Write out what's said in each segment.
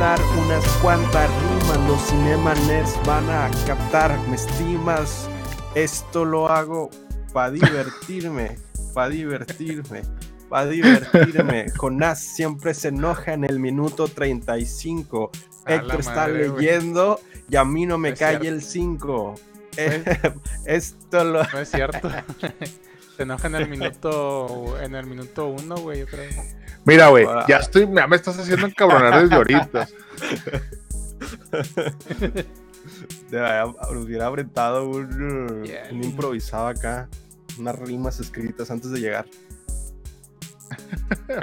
Unas cuantas rimas, los Cinema Nerds van a captar, me estimas. Esto lo hago para divertirme, para divertirme, para divertirme. Jonás siempre se enoja en el minuto 35. A Héctor está madre, leyendo y a mí no me Es cae el 5. Esto lo... No es cierto. Se enoja en el minuto en el minuto uno, güey, yo creo. Mira, güey, Ah. ya estoy, ya me estás haciendo encabronar desde ahorita. Nos hubiera aventado un, Yeah. un improvisado acá. Unas rimas escritas antes de llegar.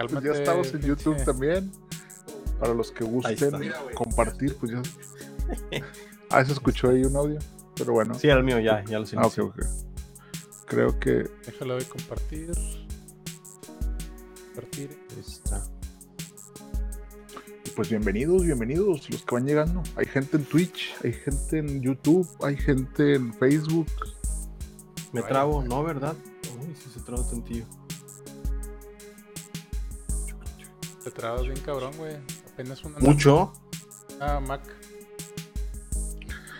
Pues ya estamos en YouTube pinche. también. Para los que gusten compartir, pues ya. Ah, se escuchó ahí un audio. Pero bueno. Sí, el mío ya, ya lo Ah, ok, silencio. ok. Creo que Déjalo de compartir. Compartir. Ahí está. Pues bienvenidos, bienvenidos los que van llegando. Hay gente en Twitch, hay gente en YouTube, hay gente en Facebook. Me Vaya. trabo, ¿no, verdad? Uy, sí se traba tantillo. Te trabas bien cabrón, güey. Apenas una ¿Mucho? Ah, Mac.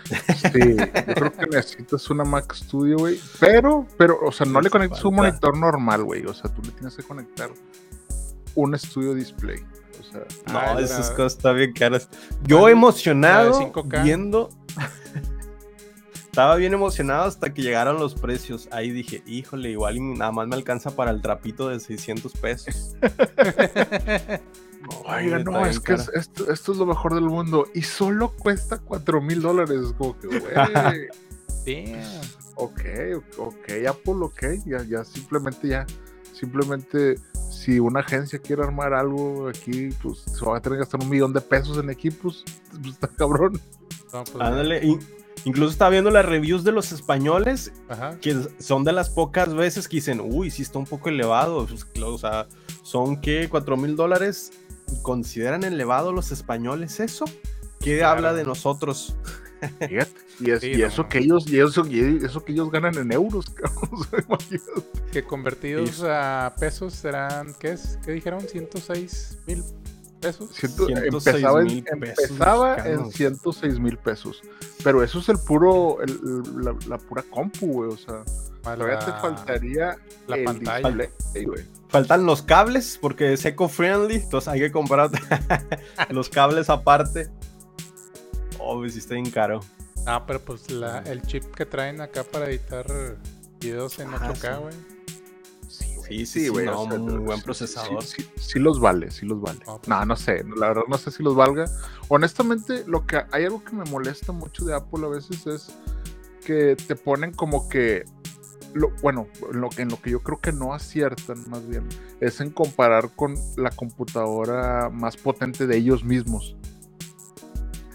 Sí, yo creo que necesitas una Mac Studio, güey. Pero, pero, o sea, no le conectas un monitor normal, güey. O sea, tú le tienes que conectar un Studio Display. O sea, No, Ah, esas cosas están bien caras. Yo emocionado 5K. viendo. Estaba bien emocionado hasta que llegaron los precios. Ahí dije, híjole, igual y nada más me alcanza para el trapito de 600 pesos. Oiga, no, es que es- esto, esto es lo mejor del mundo. Y solo cuesta 4 mil dólares. Como que, güey. Ok, ok, Apple, ok. Ya, ya, simplemente ya. Simplemente, si una agencia quiere armar algo aquí, pues se va a tener que gastar un millón de pesos en equipos. Pues está cabrón. No, pues, Ándale, in- incluso estaba viendo las reviews de los españoles, Ajá. que son de las pocas veces que dicen, uy, sí está un poco elevado. Pues, o sea, son que 4 mil dólares. ¿Consideran elevado los españoles eso? ¿Qué Claro. habla de nosotros? Y, es- Sí, y no eso que ellos, y eso, y eso que ellos ganan en euros, cabrón. Que convertidos a pesos serán, ¿qué es? ¿Qué dijeron? 106 mil pesos. Ciento- 106 empezaba en, pesos empezaba en mexicanos. 106 mil pesos. Pero eso es el puro, el- el- la, la pura compu, güey. O sea, Más todavía te faltaría la el pantalla. display, güey. Faltan los cables porque es eco-friendly, entonces hay que comprar los cables aparte. Oh, sí está bien caro. Ah, pero pues la, el chip que traen acá para editar videos en Ah, 8K, sí. güey. Sí, sí, sí, güey, no, o sea, muy sí, buen sí, procesador. Sí, sí, sí los vale, sí los vale. No, No, sí. no sé, la verdad no sé si los valga. Honestamente, lo que hay algo que me molesta mucho de Apple a veces es que te ponen como que lo, bueno, en lo, que- en lo que yo creo que no aciertan más bien es en comparar con la computadora más potente de ellos mismos.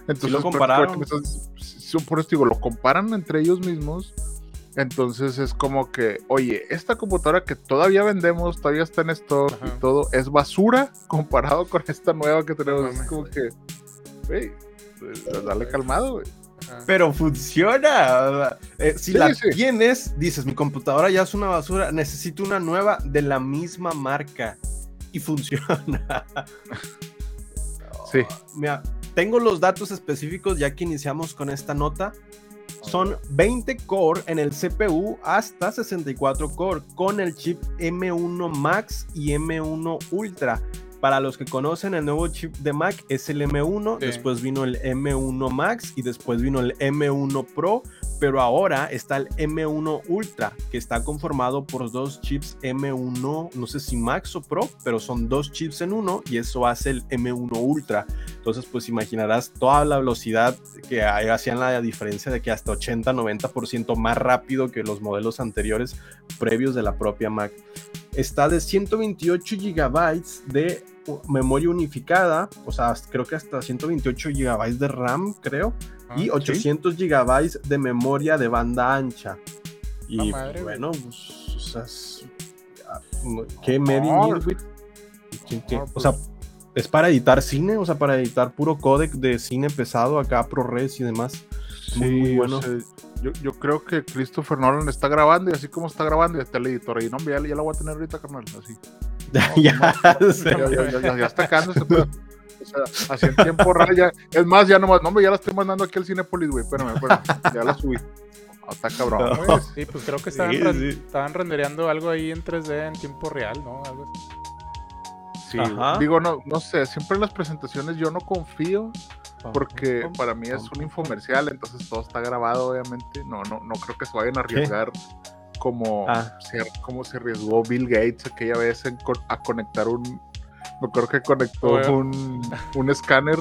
Entonces, lo compararon. estás- sí, por eso digo, lo comparan entre ellos mismos. Entonces es como que, oye, esta computadora que todavía vendemos, todavía está en stock y todo, es basura comparado con esta nueva que tenemos. es como que, güey, pues, dale calmado, güey. Pero funciona. Eh, si Sí, la sí. tienes, dices, mi computadora ya es una basura, necesito una nueva de la misma marca. Y funciona. Sí. Mira, tengo los datos específicos ya que iniciamos con esta nota. Son 20 core en el CPU hasta 64 core con el chip M1 Max y M1 Ultra. Para los que conocen el nuevo chip de Mac es el M1, Sí. después vino el M1 Max y después vino el M1 Pro, pero ahora está el M1 Ultra, que está conformado por dos chips M1, no sé si Max o Pro, pero son dos chips en uno y eso hace el M1 Ultra. Entonces, pues imaginarás toda la velocidad que hacían la diferencia de que hasta 80-90% más rápido que los modelos anteriores previos de la propia Mac. Está de 128 GB de memoria unificada, o sea, creo que hasta 128 GB de RAM, creo, Ah, y sí. 800 GB de memoria de banda ancha. Y Ah, güey. bueno, pues, o sea, es- ah, ¿qué O pues- sea, es para editar cine, o sea, para editar puro codec de cine pesado acá, ProRes y demás. Muy, muy Sí, o bueno. sea, yo, yo creo que Christopher Nolan está grabando y así como está grabando, ya está el editor. Y no, ya, ya la voy a tener ahorita, carnal. Así. ya. Ya, está acabando pedo. O sea, así en tiempo real ya. Es más, ya nomás, no, hombre, ya la estoy mandando aquí al Cinepolis, güey. Espérame, espérame. Ya la subí. Ah, está cabrón. No. Sí, pues creo que estaban, Sí, ren- sí. estaban rendereando algo ahí en 3D en tiempo real, ¿no? Algo así. Sí, Ajá. digo, no, no sé, siempre en las presentaciones yo no confío porque para mí es un infomercial, entonces todo está grabado, obviamente. No, no, no creo que se vayan a arriesgar como, Ah. se, como se arriesgó Bill Gates aquella vez en a conectar un. Me acuerdo que conectó un, un escáner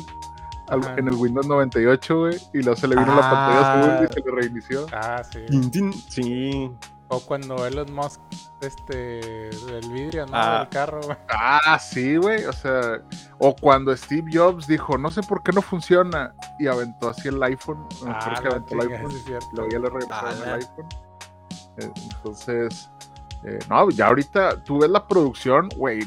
al- en el Windows 98, güey, y luego se le vino la Ah. pantalla azul y se le reinició. Ah, sí. O cuando Elon Musk, este, el vidrio, ¿no? Ah. Del carro, güey. Ah, sí, güey. O sea, o cuando Steve Jobs dijo, no sé por qué no funciona, y aventó así el iPhone. Acuerdo Ah, que aventó el iPhone. sí es cierto. Luego ya le Ala. el iPhone. Entonces, eh, no, ya ahorita tú ves la producción, güey.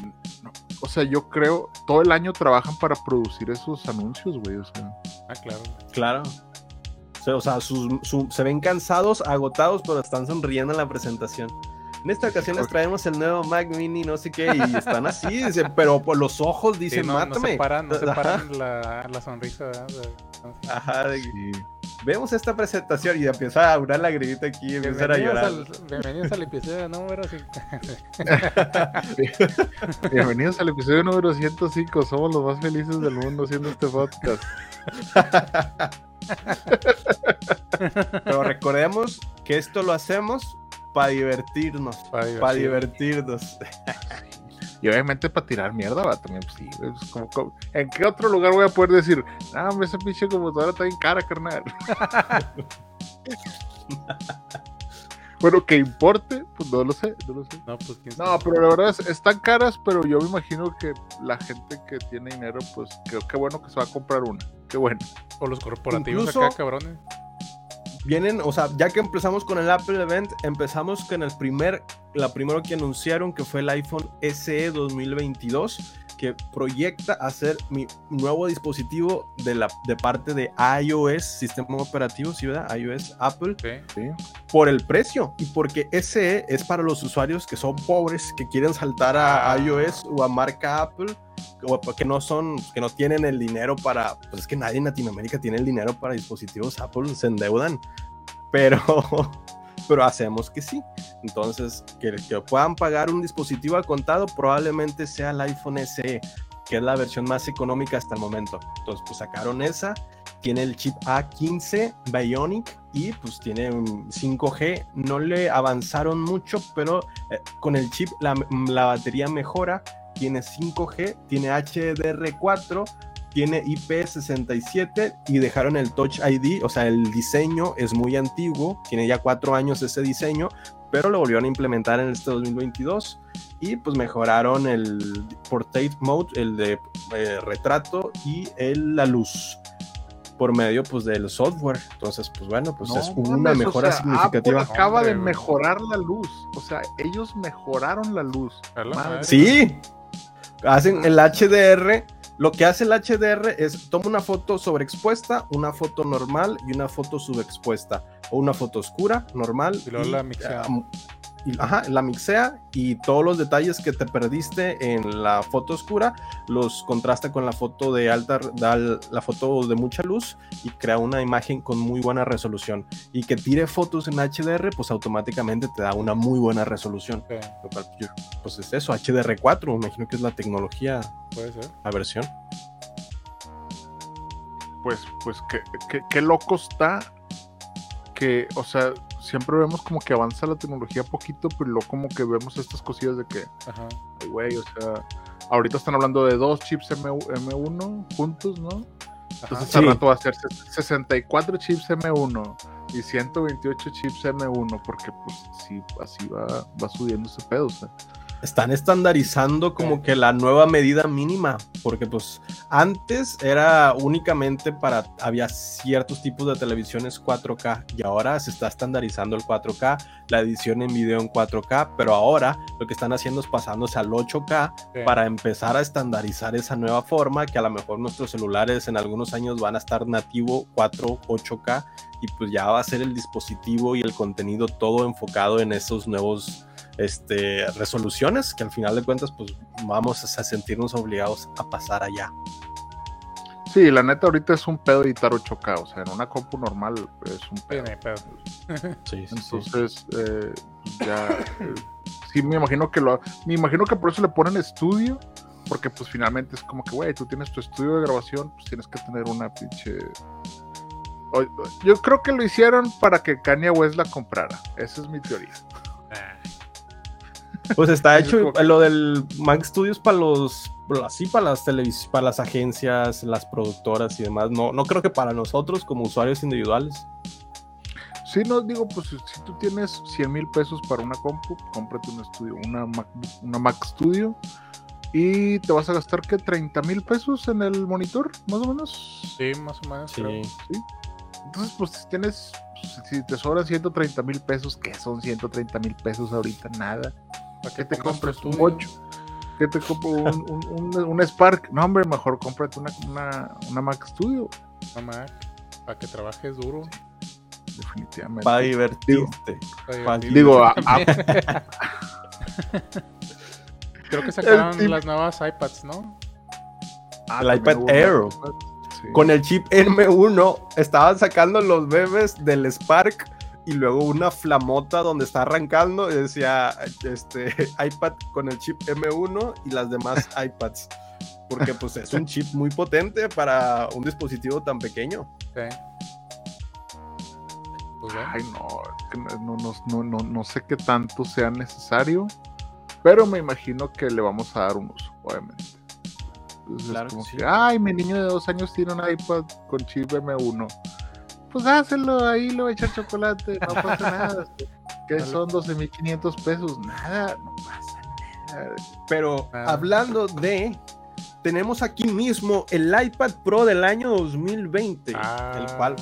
no, o sea, yo creo, todo el año trabajan para producir esos anuncios, güey. O sea, Ah, claro. Claro. O sea, sus- su- se ven cansados, agotados, pero están sonriendo en la presentación. En esta ocasión les traemos el nuevo Mac Mini, no sé qué, y están así, dice, pero por los ojos Sí, dicen, no, no mátame. se paran, no se paran la, la sonrisa, ¿verdad? Ajá, de sí. vemos esta presentación y empieza a durar la grita aquí y empiezan a Bienvenidos llorar. al, bienvenidos al episodio número 5. Bienvenidos al episodio número 105. Somos los más felices del mundo haciendo este podcast. Pero recordemos que esto lo hacemos para divertirnos. Para divertirnos. divertirnos. Y obviamente para tirar mierda, va también, pues sí, pues, como- como- ¿En qué otro lugar voy a poder decir, ah, hombre, esa pinche computadora está bien cara, carnal? bueno, que importe, pues no lo sé, no lo sé. No, pues quién No, pero la verdad es, están caras, pero yo me imagino que la gente que tiene dinero, pues creo que bueno que se va a comprar una. Qué bueno. O los corporativos Incluso- acá, cabrones. Vienen, o sea, ya que empezamos con el Apple Event, empezamos con el primer, la primero que anunciaron que fue el iPhone SE 2022, que proyecta hacer mi nuevo dispositivo de la de parte de iOS, sistema operativo, ¿sí verdad? iOS, Apple, Sí. Sí. por el precio y porque SE es para los usuarios que son pobres, que quieren saltar a Ah. iOS o a marca Apple, que no son, que no tienen el dinero para, pues es que nadie en Latinoamérica tiene el dinero para dispositivos Apple, se endeudan, pero, pero hacemos que sí. Entonces, que, que puedan pagar un dispositivo a contado probablemente sea el iPhone SE, que es la versión más económica hasta el momento. Entonces, pues sacaron esa, tiene el chip A15 Bionic y pues tiene un 5G. No le avanzaron mucho, pero eh, con el chip la, la batería mejora. Tiene 5G, tiene HDR4, tiene IP67 y dejaron el Touch ID. O sea, el diseño es muy antiguo, tiene ya cuatro años ese diseño, pero lo volvieron a implementar en este 2022 y pues mejoraron el Portrait Mode, el de eh, retrato y el, la luz por medio pues del software. Entonces, pues bueno, pues No es una mames, o mejora sea, significativa. Apple acaba Hombre, de mejorar la luz. O sea, ellos mejoraron la luz. Sí, hacen el HDR. Lo que hace el HDR es toma una foto sobreexpuesta, una foto normal y una foto subexpuesta. O una foto oscura, normal. Y luego la mixea. ah, y- ajá, la mixea y todos los detalles que te perdiste en la foto oscura los contrasta con la foto de alta, da la foto de mucha luz y crea una imagen con muy buena resolución. Y que tire fotos en HDR, pues automáticamente te da una muy buena resolución. Yo- pues es eso, HDR4, me imagino que es la tecnología, puede ser. la versión. Pues, pues qué, qué- qué loco está que, o sea, siempre vemos como que avanza la tecnología poquito, pero luego como que vemos estas cosillas de que, Ajá. güey, o sea, ahorita están hablando de dos chips M, 1 juntos, ¿no? Ajá. Entonces Sí. al rato va a ser 64 chips M1 y 128 chips M1, porque pues sí, así va, va subiendo ese pedo, o sea. Están estandarizando como que la nueva medida mínima, porque pues antes era únicamente para, había ciertos tipos de televisiones 4K y ahora se está estandarizando el 4K, la edición en video en 4K, pero ahora lo que están haciendo es pasándose al 8K Sí. para empezar a estandarizar esa nueva forma que a lo mejor nuestros celulares en algunos años van a estar nativo 4, 8K y pues ya va a ser el dispositivo y el contenido todo enfocado en esos nuevos este, resoluciones que al final de cuentas pues vamos a sentirnos obligados a pasar allá. Sí, la neta ahorita es un pedo editar 8K, o sea, en una compu normal es un Sí, pedo. pedo. Sí, Entonces, eh, ya, eh, sí me imagino que lo, me imagino que por eso le ponen estudio, porque pues finalmente es como que, güey, tú tienes tu estudio de grabación, pues tienes que tener una pinche... Yo creo que lo hicieron para que Kanye West la comprara, esa es mi teoría. Pues está Es hecho que- lo del Mac Studios para los así para las televis para las agencias, las productoras y demás. No, no creo que para nosotros como usuarios individuales. Sí, no, digo, pues si tú tienes 100 mil pesos para una compu, cómprate un estudio, una Mac, una Mac Studio, y te vas a gastar, ¿qué? 30 mil pesos en el monitor, más o menos. sí, más o menos. creo. Entonces, pues si tienes, si te sobran 130 mil pesos, ¿qué son 130 mil pesos ahorita? Nada. ¿Para ¿Qué te compras? Un estudio? 8. ¿Qué te compro? Un, un, un- un Spark. No, hombre, mejor cómprate una, una, una Mac Studio. Una Mac, para que trabajes duro. Definitivamente. Para divertirte. para Para- divertirte Digo, a-. Creo que sacaron las nuevas iPads, ¿no? Ah, El iPad Air. sí. Con el chip M1 estaban sacando los bebés del Spark y luego una flamota donde está arrancando y decía este iPad con el chip M1 y las demás iPads. Porque pues es un chip muy potente para un dispositivo tan pequeño. Sí. Pues. Ay, no, no, no, no, no, no sé qué tanto sea necesario, pero me imagino que le vamos a dar un uso, obviamente. Entonces, Claro es como que sí. que, ay, mi niño de dos años tiene un iPad con chip M1. Pues dáselo, ahí le voy a echar chocolate, no pasa nada. Que son 12.500 pesos, nada, no pasa nada. Pero Ah. hablando de, tenemos aquí mismo el iPad Pro del año 2020, el Ah, cual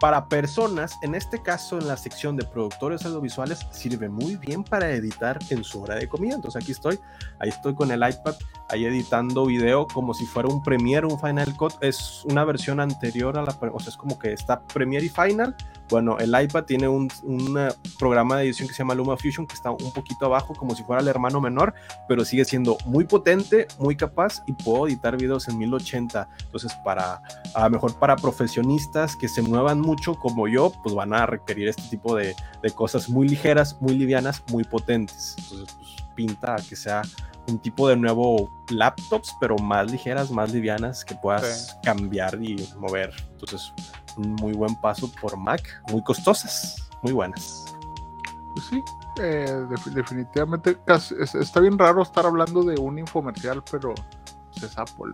para personas, en este caso en la sección de productores audiovisuales, sirve muy bien para editar en su hora de comida. Entonces aquí estoy, ahí estoy con el iPad, ahí editando video como si fuera un Premiere, un Final Cut. Es una versión anterior a la, o sea, es como que está Premiere y Final. Bueno, el iPad tiene un, un, eh, programa de edición que se llama LumaFusion, que está un poquito abajo, como si fuera el hermano menor, pero sigue siendo muy potente, muy capaz y puedo editar videos en 1080. Entonces, para a lo mejor para profesionistas que se muevan mucho como yo, pues van a requerir este tipo de, de cosas muy ligeras, muy livianas, muy potentes. Entonces, pues, pinta a que sea un tipo de nuevo laptops, pero más ligeras, más livianas, que puedas Sí. cambiar y mover. Entonces, un muy buen paso por Mac, muy costosas, muy buenas. Pues sí, eh, defi- definitivamente casi- es- está bien raro estar hablando de un infomercial, pero pues, es Apple.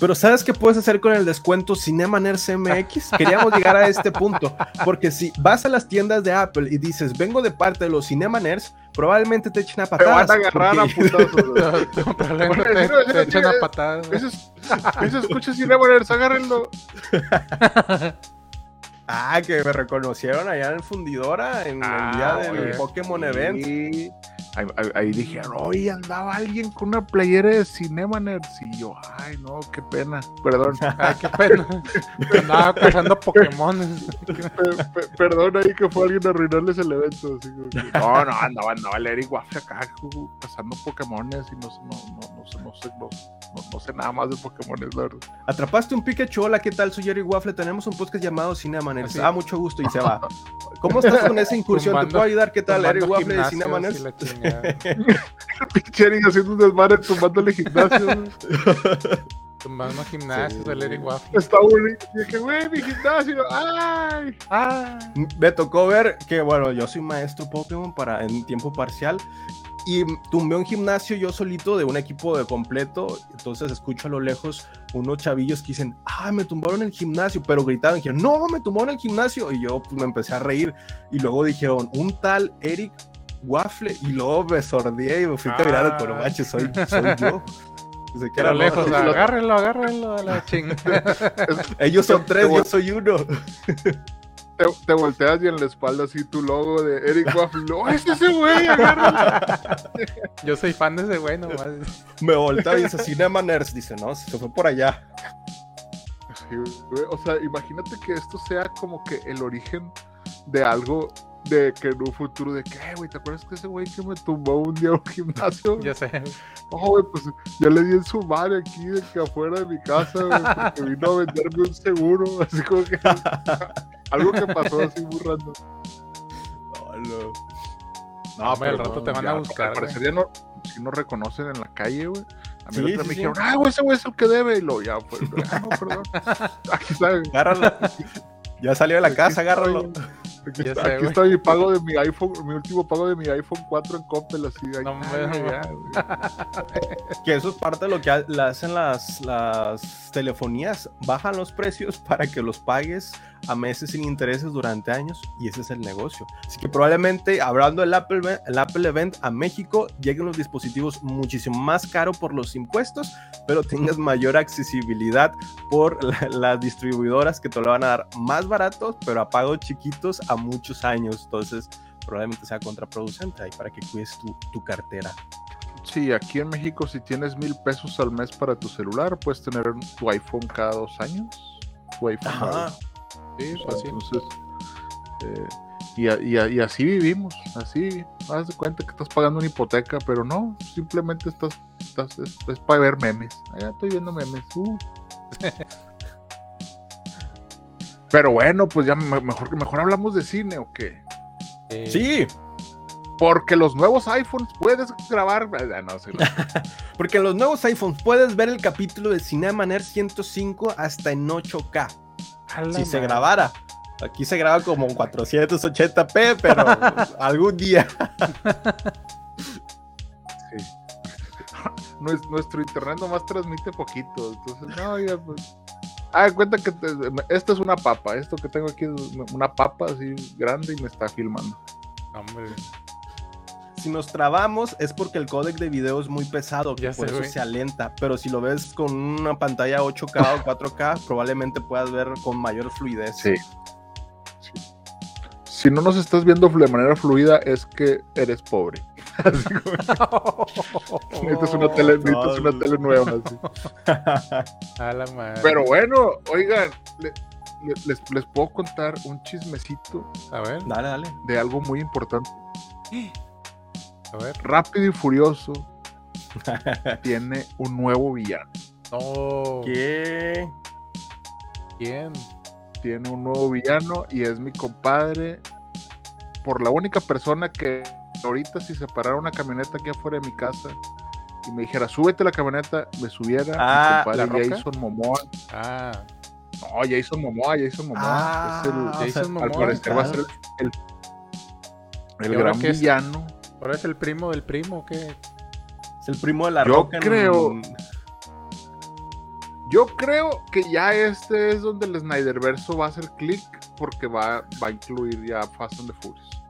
Pero ¿sabes qué puedes hacer con el descuento Cinema Nerds MX? Queríamos llegar a este punto, porque si vas a las tiendas de Apple y dices, vengo de parte de los Cinema Nerds, probablemente te echen a Te van patadas. a agarrar a putazos. Probablemente te, te echan a patadas. güey. Esos, esos escuchas Cinemaners, agárrenlo. Ah, que me reconocieron allá en Fundidora en Ah, el día del oye. Pokémon Event. Sí. Ahí, ahí- ahí dijeron, oye, andaba alguien con una playera de Cinemaners. Y yo, ay, no, qué pena. Perdón, Ay, qué pena. Andaba cazando Pokémon. pe- pe- perdón ahí que fue alguien a arruinarles el evento. así que- no, no, andaba, andaba el Eric Waffle acá cazando Pokémones y no, sé- no, no, no, sé, no, sé, no, no- no sé nada más de Pokémones, la verdad. Atrapaste un Pikachu, hola, ¿qué tal? Soy Jerry Waffle, tenemos un podcast llamado Cinema Nerds. Así. Ah, mucho gusto y se va. ¿Cómo estás con esa incursión? ¿Te Tumbando- puedo ayudar? ¿Qué tal? Eric Waffle de gimnasios Eric haciendo un desmadre tumbándole gimnasio. Tumbando gimnasios Sí. Waffle. Está bonito. Y dije, güey, mi gimnasio. Ay. Ah, Me tocó ver que, bueno, yo soy maestro Pokémon para, en tiempo parcial y tumbé un gimnasio yo solito de un equipo de completo. Entonces escucho a lo lejos unos chavillos que dicen, ah, me tumbaron el gimnasio, pero gritaban, dijeron, no, me tumbaron el gimnasio. Y yo pues, me empecé a reír. Y luego dijeron, un tal Eric waffle y luego me sordié y me fui caminando Ah. con manches, soy, soy yo. Pensé que Pero era lejos, otro. agárrenlo, agárrenlo a la chingada. Ellos son tres, yo soy uno. Te, te volteas y en la espalda así tu logo de Eric Waffle. ¡Oh, es ese güey! agárralo". Yo soy fan de ese güey nomás. Me voltea y dice, Cinema Nerds. Dice, no, se fue por allá. Sí, O sea, imagínate que esto sea como que el origen de algo de que en un futuro de que, "Eh, güey, ¿te acuerdas que ese güey que me tumbó un día a un gimnasio? Ya sé. No, güey, pues yo le di en su madre aquí de que afuera de mi casa, güey, porque vino a venderme un seguro, así como que algo que pasó así muy random. No, no. No, Hombre, al rato te van a buscar, Al parecer ya no, si nos reconocen en la calle, güey. A mí Sí, la otra sí, me sí. dijeron, ah, güey, ese güey es el que debe. Y lo ya, pues, ah, no, perdón. Aquí está, Agárralo. Ya salió de la casa, agárralo. Aquí, está, sé, aquí güey. está mi pago de mi iPhone, mi último pago de mi iPhone 4 en Coppel, así. ahí No, güey, no. ya. Que eso es parte de lo que hacen las, las telefonías. Bajan los precios para que los pagues a meses sin intereses durante años y ese es el negocio. Así que probablemente, hablando del Apple, el Apple Event a México, lleguen los dispositivos muchísimo más caro por los impuestos, pero tengas mayor accesibilidad por la- las distribuidoras que te lo van a dar más baratos, pero a pagos chiquitos a muchos años. Entonces, probablemente sea contraproducente ahí para que cuides tu, tu cartera. Sí, aquí en México, si tienes mil pesos al mes para tu celular, puedes tener tu iPhone cada dos años. Tu iPhone Ajá. Sí, O sea, pues. Entonces, eh, y, a- y a- y así vivimos, así, haz de cuenta que estás pagando una hipoteca, pero no, simplemente estás, estás es, es para ver memes. Allá estoy viendo memes. uh. Pero bueno, pues ya me- mejor, mejor hablamos de cine o qué. Eh, Sí, Porque los nuevos iPhones puedes grabar. Ah, no, sí, no. Porque en los nuevos iPhones puedes ver el capítulo de Cinema Nerd 105 hasta en 8K. Si se grabara. Aquí se graba como en 480p, pero algún día. Nues- nuestro internet nomás transmite poquito. Entonces, no, ya pues. Ah, cuenta que te- esta es una papa. Esto que tengo aquí es una papa así grande y me está filmando. Hombre, Si nos trabamos es porque el códec de video es muy pesado, que Ya por sé, eso güey. se alenta. Pero si lo ves con una pantalla 8K o 4K, probablemente puedas ver con mayor fluidez. Sí. Sí. Si no nos estás viendo de manera fluida, es que eres pobre. Así como, necesitas una tele, necesitas una tele nueva. así. a la madre. Pero bueno, oigan, le- le- les, les puedo contar un chismecito A ver, Dale, dale. de algo muy importante. a ver. Rápido y Furioso tiene un nuevo villano. No. ¿Qué? ¿Quién? Tiene un nuevo villano y es mi compadre. Por la única persona que ahorita si se parara una camioneta aquí afuera de mi casa y me dijera, súbete la camioneta, me subiera Ah, mi ¿La compadre Roca? Jason Momoa. Ah, No, Jason Momoa, Jason Momoa. Ah, es el, o sea, Jason al Momoa, parecer va a ser claro. el, el ¿Y ahora gran es? ¿Ahora es el primo del primo o qué? Es el primo de la Yo roca. en- creo- Yo creo que ya este es donde el Snyderverso va a hacer clic porque va, va a incluir ya Fast and the Furious.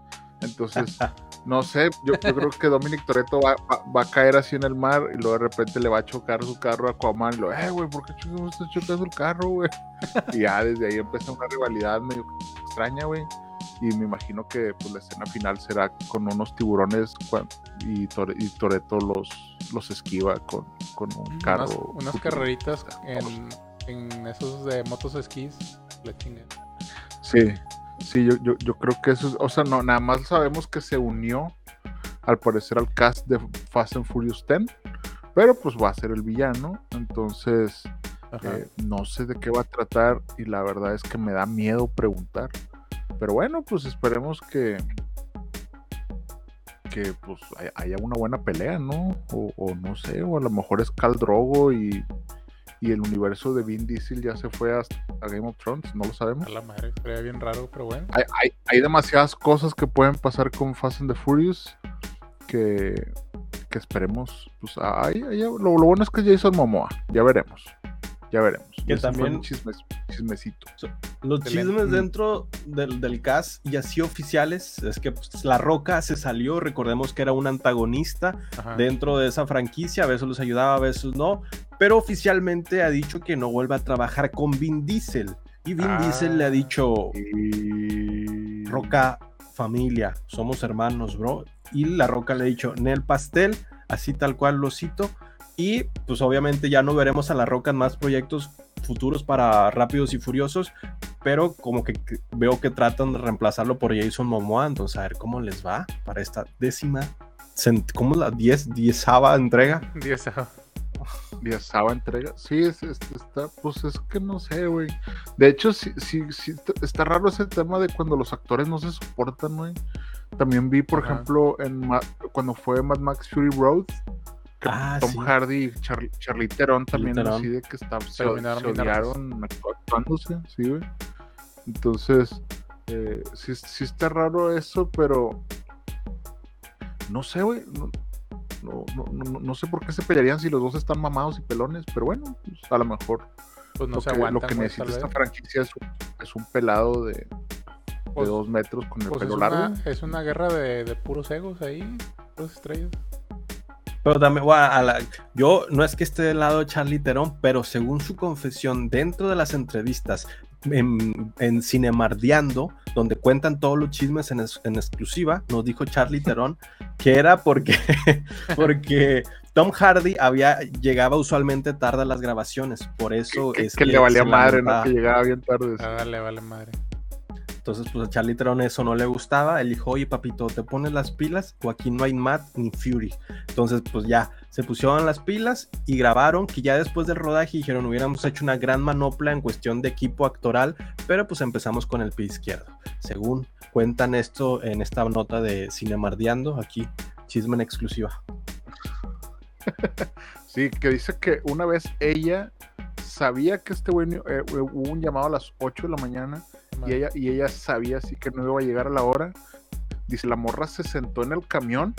Entonces, no sé, yo, yo creo que Dominic Toretto va, va- va a caer así en el mar y luego de repente le va a chocar su carro a Aquaman y lo, eh, güey, ¿por qué me estás chocando el carro, güey? Y ya desde ahí empieza una rivalidad medio extraña, güey. Y me imagino que pues, la escena final será con unos tiburones y, Tore- y los, los esquiva con, con un carro. Unas, carreritas en, en esos de motos esquís. La. Sí, sí, yo, yo, yo creo que eso es, o sea, no, nada más sabemos que se unió al parecer al cast de Fast and Furious 10, pero pues va a ser el villano, entonces eh, no sé de qué va a tratar y la verdad es que me da miedo preguntar, pero bueno, pues esperemos que que pues hay- haya una buena pelea, ¿no? O, o no sé, o a lo mejor es Cal Drogo y, y el universo de Vin Diesel ya se fue hasta a Game of Thrones, no lo sabemos A la madre, sería bien raro, pero bueno. hay, hay- hay demasiadas cosas que pueden pasar con Fast and the Furious que, que esperemos. Pues, ay, lo, lo bueno es que Jason Momoa. Ya veremos. Ya veremos. Que fue también- mi chismes- chismecito. Los Excelente. chismes Mm. dentro del, del cast y así oficiales es que pues, La Roca se salió, recordemos que era un antagonista Ajá. dentro de esa franquicia, a veces los ayudaba, a veces no, pero oficialmente ha dicho que no vuelve a trabajar con Vin Diesel. Y Vin Ah. Diesel le ha dicho, Y... Roca, familia, somos hermanos, bro. Y La Roca le ha dicho, Nel Pastel, así tal cual lo cito. Y pues obviamente ya no veremos a La Roca en más proyectos futuros para Rápidos y Furiosos, pero como que veo que tratan de reemplazarlo por Jason Momoa, entonces a ver cómo les va para esta décima, ¿cómo es la 10, diezava entrega? Dios, ah, Diezava entrega. Sí, es, es- está, pues es que no sé, güey. De hecho, sí, sí, está raro ese tema de cuando los actores no se soportan, güey. También vi, por Ajá. ejemplo, en Ma- cuando fue Mad Max Fury Road, que Ah, Tom sí. Hardy y Char Charlie Theron también Theron. así de que está, se, odiaron actu- actuándose, sí, güey. Entonces, eh, sí, sí está raro eso, pero no sé, güey. No, no, no, no- no sé por qué se pelearían si los dos están mamados y pelones, pero bueno, pues, a lo mejor pues no lo, se que, lo necesita esta franquicia es un, es un pelado de, de Pues- dos metros con el Pues es pelo largo. es una guerra de, de puros egos ahí, puras estrellas. Pero también, bueno, a la- yo no es que esté del lado de Charlie Theron, pero según su confesión dentro de las entrevistas en, en Cinemardeando, donde cuentan todos los chismes en, es- en exclusiva, nos dijo Charlie Theron que era porque, porque Tom Hardy había, llegaba usualmente tarde a las grabaciones, por eso que, es que le valía madre, ¿no? Que llegaba bien tarde. Ah, dale, vale madre. Entonces, pues a Charlie Theron eso no le gustaba. Él dijo, oye, papito, ¿te pones las pilas o aquí no hay Matt ni Fury? Entonces, pues ya, se pusieron las pilas y grabaron, que ya después del rodaje dijeron, hubiéramos hecho una gran manopla en cuestión de equipo actoral, pero pues empezamos con el pie izquierdo. Según cuentan esto en esta nota de Cinemardeando, aquí, chisme en exclusiva. Sí, que dice que una vez ella sabía que este güey eh, hubo un llamado a las 8 de la mañana y ella, y ella sabía así que no iba a llegar a la hora. Dice, la morra se sentó en el camión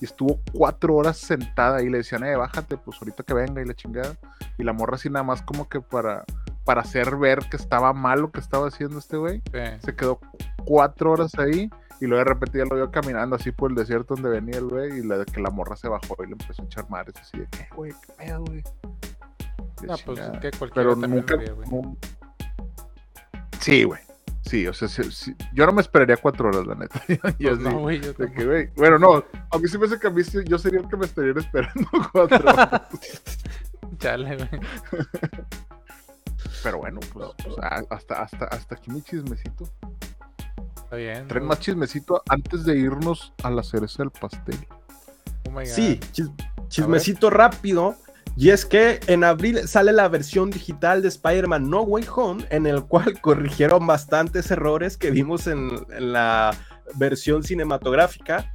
y estuvo cuatro horas sentada y le decían, eh, bájate, pues ahorita que venga y la chingada. Y la morra así nada más como que para, para hacer ver que estaba mal lo que estaba haciendo este güey. Sí. Se quedó cuatro horas ahí y luego de repente ya lo vio caminando así por el desierto donde venía el güey y la, que la morra se bajó y le empezó a echar madres así de, ¿qué, güey? ¿Qué pedo, güey? No, pues que cualquiera Pero nunca... lo haría, güey. no- Sí, güey. Sí, o sea, yo no me esperaría cuatro horas, la neta. Yo Pues sí, no, güey, yo que, Bueno, no, a mí sí me hace que a mí yo sería el que me estaría esperando cuatro horas. Chale, güey. Pero bueno, pues, pues, a- hasta, hasta, hasta aquí mi chismecito. Está bien. Tren güey. más chismecito antes de irnos a la cereza del pastel. Oh my God. Sí, chis- chismecito rápido. Y es que en abril sale la versión digital de Spider-Man No Way Home, en el cual corrigieron bastantes errores que vimos en, en la versión cinematográfica.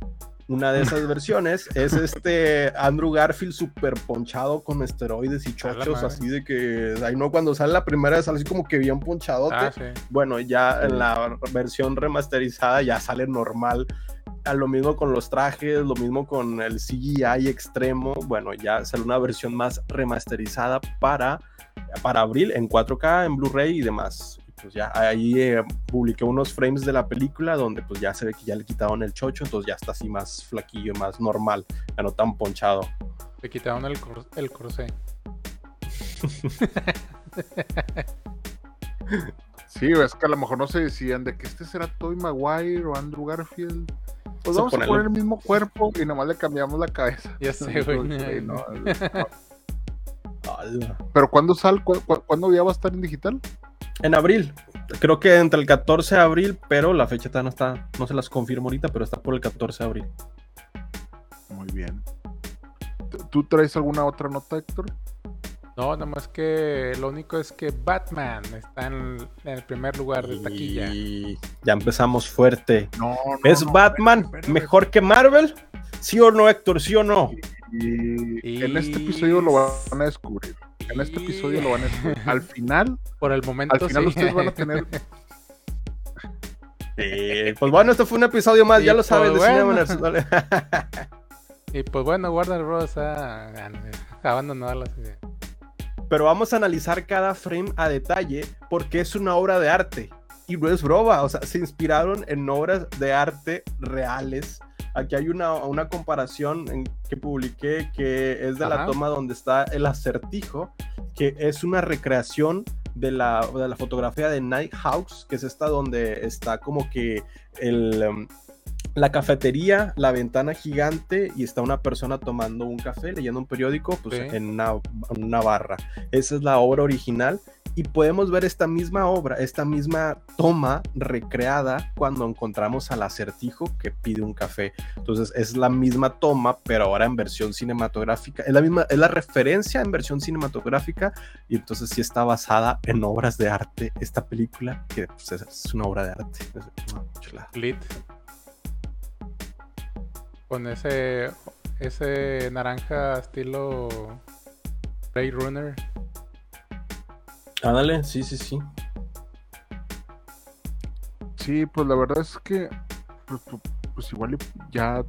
Una de esas versiones es este Andrew Garfield super ponchado con esteroides y chochos, así de que ahí no cuando sale la primera sale así como que bien ponchadote. Ah, sí. Bueno, ya en la versión remasterizada ya sale normal. A lo mismo con los trajes, lo mismo con el CGI extremo. Bueno, ya sale una versión más remasterizada para, para abril en 4K, en Blu-ray y demás. Y Pues ya ahí eh, publiqué unos frames de la película donde pues ya se ve que ya le quitaron el chocho, entonces ya está así más flaquillo, más normal, ya no tan ponchado. Le quitaron el, cor- el corsé. Sí, es que a lo mejor no se decían de que este será Toy Maguire o Andrew Garfield. Pues vamos a poner el mismo cuerpo y nomás le cambiamos la cabeza. Ya sé, güey. Pero ¿cuándo cu- ¿Cuándo ya va a estar en digital? En abril, creo que entre el 14 de abril, pero la fecha todavía no está, no se las confirmo ahorita, pero está por el 14 de abril. Muy bien. ¿Tú- ¿Tú traes alguna otra nota, Héctor? No, nada más que lo único es que Batman está en, en el primer lugar de taquilla. Y ya empezamos fuerte. No, no. ¿Es no, Batman mejor que Marvel? ¿Sí o no, Héctor? ¿Sí o no? Y en este episodio lo van a descubrir. En este episodio lo van a descubrir. Al final, Por el momento al final sí. ustedes van a tener. Pues bueno, este fue un episodio más, ya lo pues saben de bueno. Y pues bueno, Warner Bros. ha, abandonado la pero vamos a analizar cada frame a detalle porque es una obra de arte. Y no es broma, o sea, se inspiraron en obras de arte reales. Aquí hay una, una comparación en, que publiqué que es de la toma donde está el acertijo, que es una recreación de la, de la fotografía de Nighthawks, que es esta donde está como que el, em, la cafetería, la ventana gigante y está una persona tomando un café, leyendo un periódico, pues Sí. en, una, barra. Esa es la obra original y podemos ver esta misma obra, esta misma toma recreada cuando encontramos al acertijo que pide un café. Entonces es la misma toma, pero ahora en versión cinematográfica. Es la misma, es la referencia en versión cinematográfica y entonces sí está basada en obras de arte esta película, que pues, es, una obra de arte. Es una. Con ese ese naranja estilo Blade Runner. Ándale, sí, sí, sí. Sí, pues la verdad es que pues, pu- pues igual ya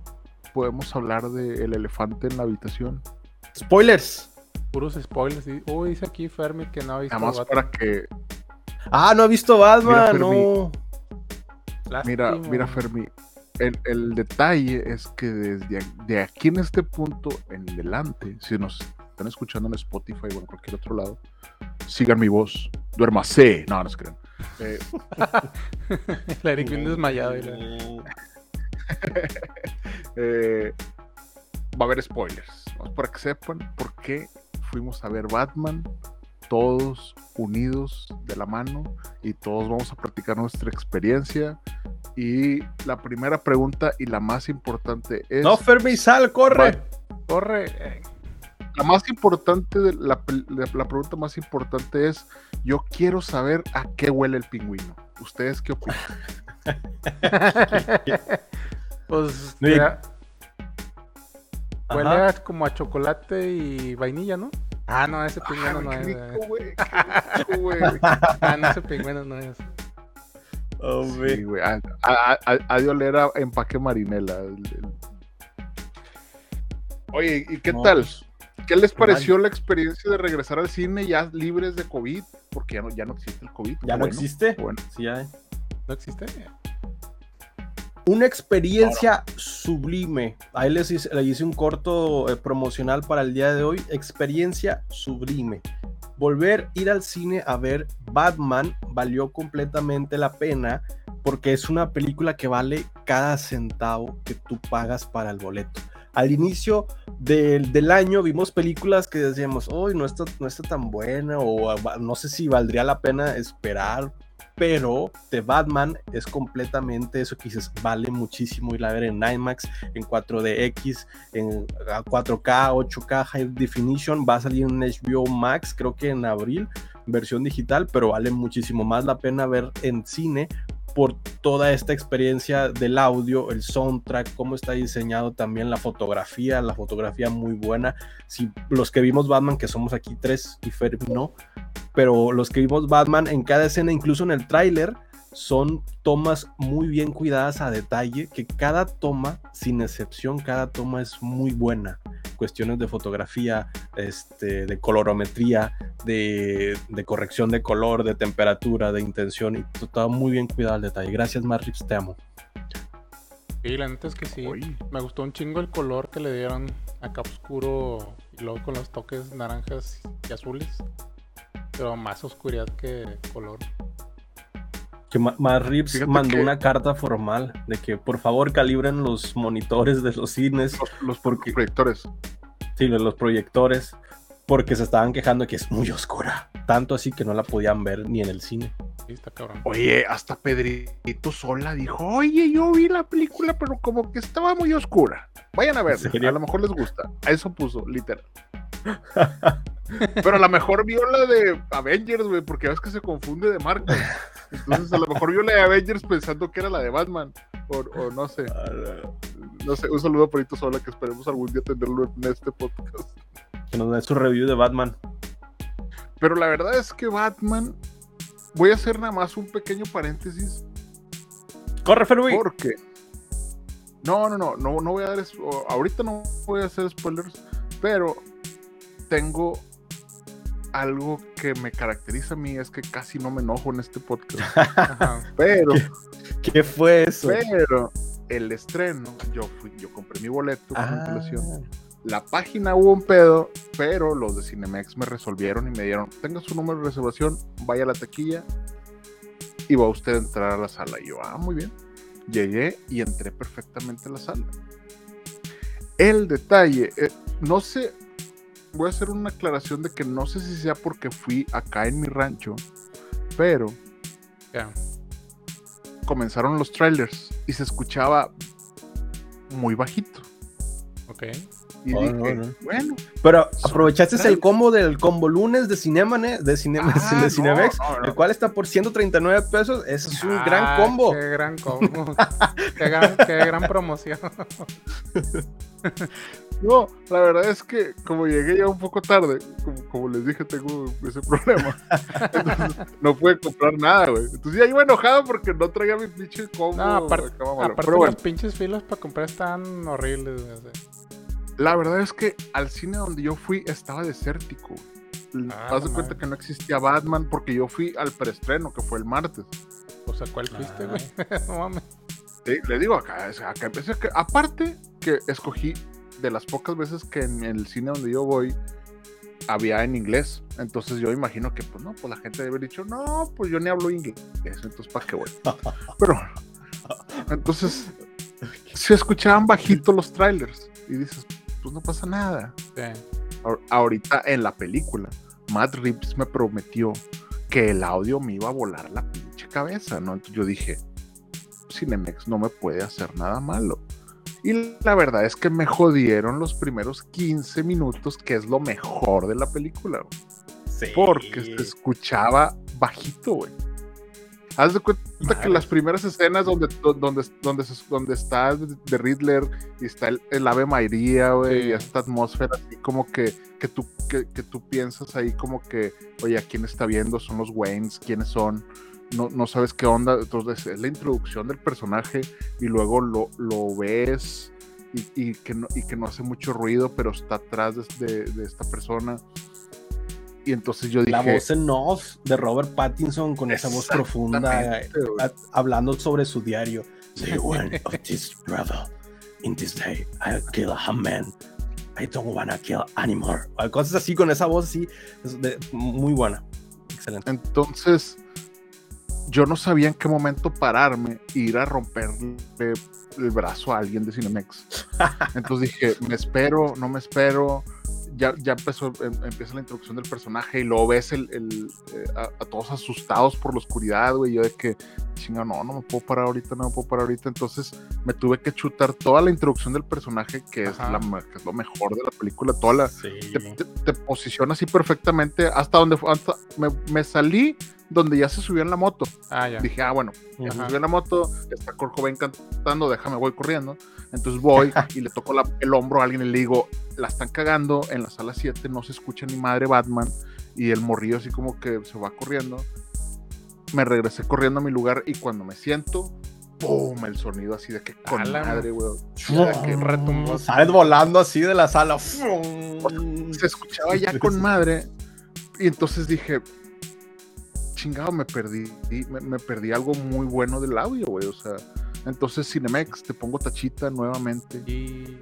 podemos hablar del elefante en la habitación. Spoilers. Puros spoilers. y- Uy, dice aquí Fermi que no ha visto Nada más Batman. para que, Ah, no ha visto Batman, Fermi. no. mira, mira Fermi, el, el detalle es que desde de aquí en este punto en adelante, si nos están escuchando en Spotify o en cualquier otro lado, sigan mi voz, duérmase, no, no se crean. Eh, La Eric bien desmayado. y la- eh, va a haber spoilers. Para que sepan por qué fuimos a ver Batman todos unidos de la mano y todos vamos a practicar nuestra experiencia. Y la primera pregunta y la más importante es... No, Fermi, sal, corre. Corre. eh, La más importante, de la, pel- la- la pregunta más importante es, yo quiero saber a qué huele el pingüino. ¿Ustedes qué opinan? pues huele a- como a chocolate y vainilla, ¿no? Ah, no, ese pingüino Ay, no qué es. rico, eh. güey, qué rico, güey. Ah, no, ese pingüino no es. Hombre. Sí, güey. De oler a empaque marinela. el- el- Oye, ¿y qué No, tal? pues, ¿Qué les pareció la experiencia de regresar al cine ya libres de COVID? Porque ya no, ya no existe el COVID. ¿Ya no Bueno, existe? Bueno, Sí, ya. ¿No existe? Una experiencia sublime. Ahí les hice, le hice un corto eh, promocional para el día de hoy. Experiencia sublime. Volver ir al cine a ver Batman valió completamente la pena porque es una película que vale cada centavo que tú pagas para el boleto. Al inicio del, del año vimos películas que decíamos, hoy no está, no está tan buena o no sé si valdría la pena esperar pero The Batman es completamente eso que dices, vale muchísimo ir a ver en IMAX, en 4DX, en a 4K, 8K, High Definition, va a salir en HBO Max, creo que en abril, versión digital, pero vale muchísimo más la pena ver en cine por toda esta experiencia del audio, el soundtrack, cómo está diseñado también la fotografía, la fotografía muy buena. Si los que vimos Batman, que somos aquí tres y Fer no, pero los que vimos Batman en cada escena, incluso en el tráiler, son tomas muy bien cuidadas a detalle, que cada toma, sin excepción, cada toma es muy buena. Cuestiones de fotografía, este, de colorometría, de, de corrección de color, de temperatura, de intención, y todo muy bien cuidado al detalle. Gracias, Marrips, te amo. Sí, la neta es que sí. Me gustó un chingo el color que le dieron acá oscuro y luego con los toques naranjas y azules. Pero más oscuridad que color. Que Marrips Fíjate mandó que- una carta formal de que por favor calibren los monitores de los cines, los, los Porque- proyectores. sí, los proyectores, porque se estaban quejando de que es muy oscura. Tanto así que no la podían ver ni en el cine. Sí, está cabrón. Oye, hasta Pedrito Sola dijo, oye, yo vi la película, pero como que estaba muy oscura. Vayan a verla, a lo mejor les gusta. A eso puso, literal. Pero a lo mejor vio la de Avengers, güey, porque ves que se confunde de marca. Entonces a lo mejor vio la de Avengers pensando que era la de Batman. O, o no sé, no sé. Un saludo a Pedrito Sola que esperemos algún día tenerlo en este podcast. Que nos dé su review de Batman. Pero la verdad es que Batman, voy a hacer nada más un pequeño paréntesis ¡Corre, Fermi! Porque. No, no, no, no, no voy a dar. Ahorita no voy a hacer spoilers, pero tengo algo que me caracteriza a mí es que casi no me enojo en este podcast. Ajá. Pero, ¿Qué fue eso? pero, el estreno, yo fui, yo compré mi boleto con Ah, antelación. La página hubo un pedo, pero los de Cinemex me resolvieron y me dieron, tenga su número de reservación, vaya a la taquilla y va usted a entrar a la sala. Y yo, ah, muy bien. Llegué y entré perfectamente a la sala. El detalle, eh, no sé, voy a hacer una aclaración de que no sé si sea porque fui acá en mi rancho, pero comenzaron los trailers y se escuchaba muy bajito. Ok. Y Oh, dije, no, no. bueno, Pero aprovechaste Trailers. el combo del combo lunes de Cinema de, Cinema, Ah, de Cinemex, no, no, no. el cual está por 139 pesos. Ese es un Ah, gran combo. Qué gran combo. qué, gran, qué gran promoción. No, la verdad es que como llegué ya un poco tarde, como, como les dije, tengo ese problema. Entonces, no pude comprar nada, güey. Entonces ya iba enojado porque no traía mi pinche combo. No, aparte, aparte Pero bueno, las pinches filas para comprar están horribles. güey, o sea. La verdad es que al cine donde yo fui estaba desértico. Ah, Haz de cuenta que no existía Batman porque yo fui al preestreno, que fue el martes. O sea, ¿cuál fuiste, Ah. güey? no mames. Sí, le digo acá, acá empecé que, aparte que escogí de las pocas veces que en el cine donde yo voy había en inglés. Entonces yo imagino que, pues no, pues la gente debe haber dicho, no, pues yo ni hablo inglés, entonces ¿para qué voy? Pero, entonces, se escuchaban bajito los trailers y dices, pues no pasa nada. Sí. Ahorita en la película, Matt Reeves me prometió que el audio me iba a volar la pinche cabeza, ¿no? Entonces yo dije, Cinemex no me puede hacer nada malo. Y la verdad es que me jodieron los primeros 15 minutos, que es lo mejor de la película, güey, Sí. porque se escuchaba bajito, güey. Haz de cuenta que las primeras escenas donde, donde, donde, donde está de Riddler y está el, el Ave María, güey, Sí. y esta atmósfera así como que, que, tú, que, que tú piensas ahí como que, oye, ¿a quién está viendo? ¿Son los Waynes? ¿Quiénes son? No, no sabes qué onda. Entonces es la introducción del personaje y luego lo, lo ves y, y que no, y que no hace mucho ruido, pero está atrás de, de- de esta persona. Y entonces yo dije... La voz en off de Robert Pattinson con esa voz profunda, a- hablando sobre su diario. Day one of this brother. In this day, I kill a man. I don't wanna kill anymore. Cosas así con esa voz así, de- muy buena. Excelente. Entonces, yo no sabía en qué momento pararme e ir a romperle el brazo a alguien de Cinemex. Entonces dije, me espero, no me espero. Ya, ya empezó, em- empieza la introducción del personaje y luego ves el, el, eh, a, a todos asustados por la oscuridad, güey. Yo de que, chinga, no, no me puedo parar ahorita, no me puedo parar ahorita. Entonces me tuve que chutar toda la introducción del personaje, que es, la, que es lo mejor de la película, toda la, Sí. te, te- te posiciona así perfectamente hasta donde fue- hasta me, me salí donde ya se subió en la moto. Ah, ya. Dije, ah, bueno, ya se subió en la moto, está Cobain cantando, déjame, voy corriendo. Entonces voy y le toco la- el hombro a alguien y le digo, la están cagando, en la sala 7 no se escucha ni madre Batman. Y el morrillo así como que se va corriendo. Me regresé corriendo a mi lugar y cuando me siento, ¡pum! El sonido así de que con Ala, madre, güey. que retumbó. Sales volando así de la sala. se escuchaba ya con madre. Y entonces dije, chingado, me perdí, me, me perdí algo muy bueno del audio, güey. O sea, entonces Cinemex, te pongo tachita nuevamente. Y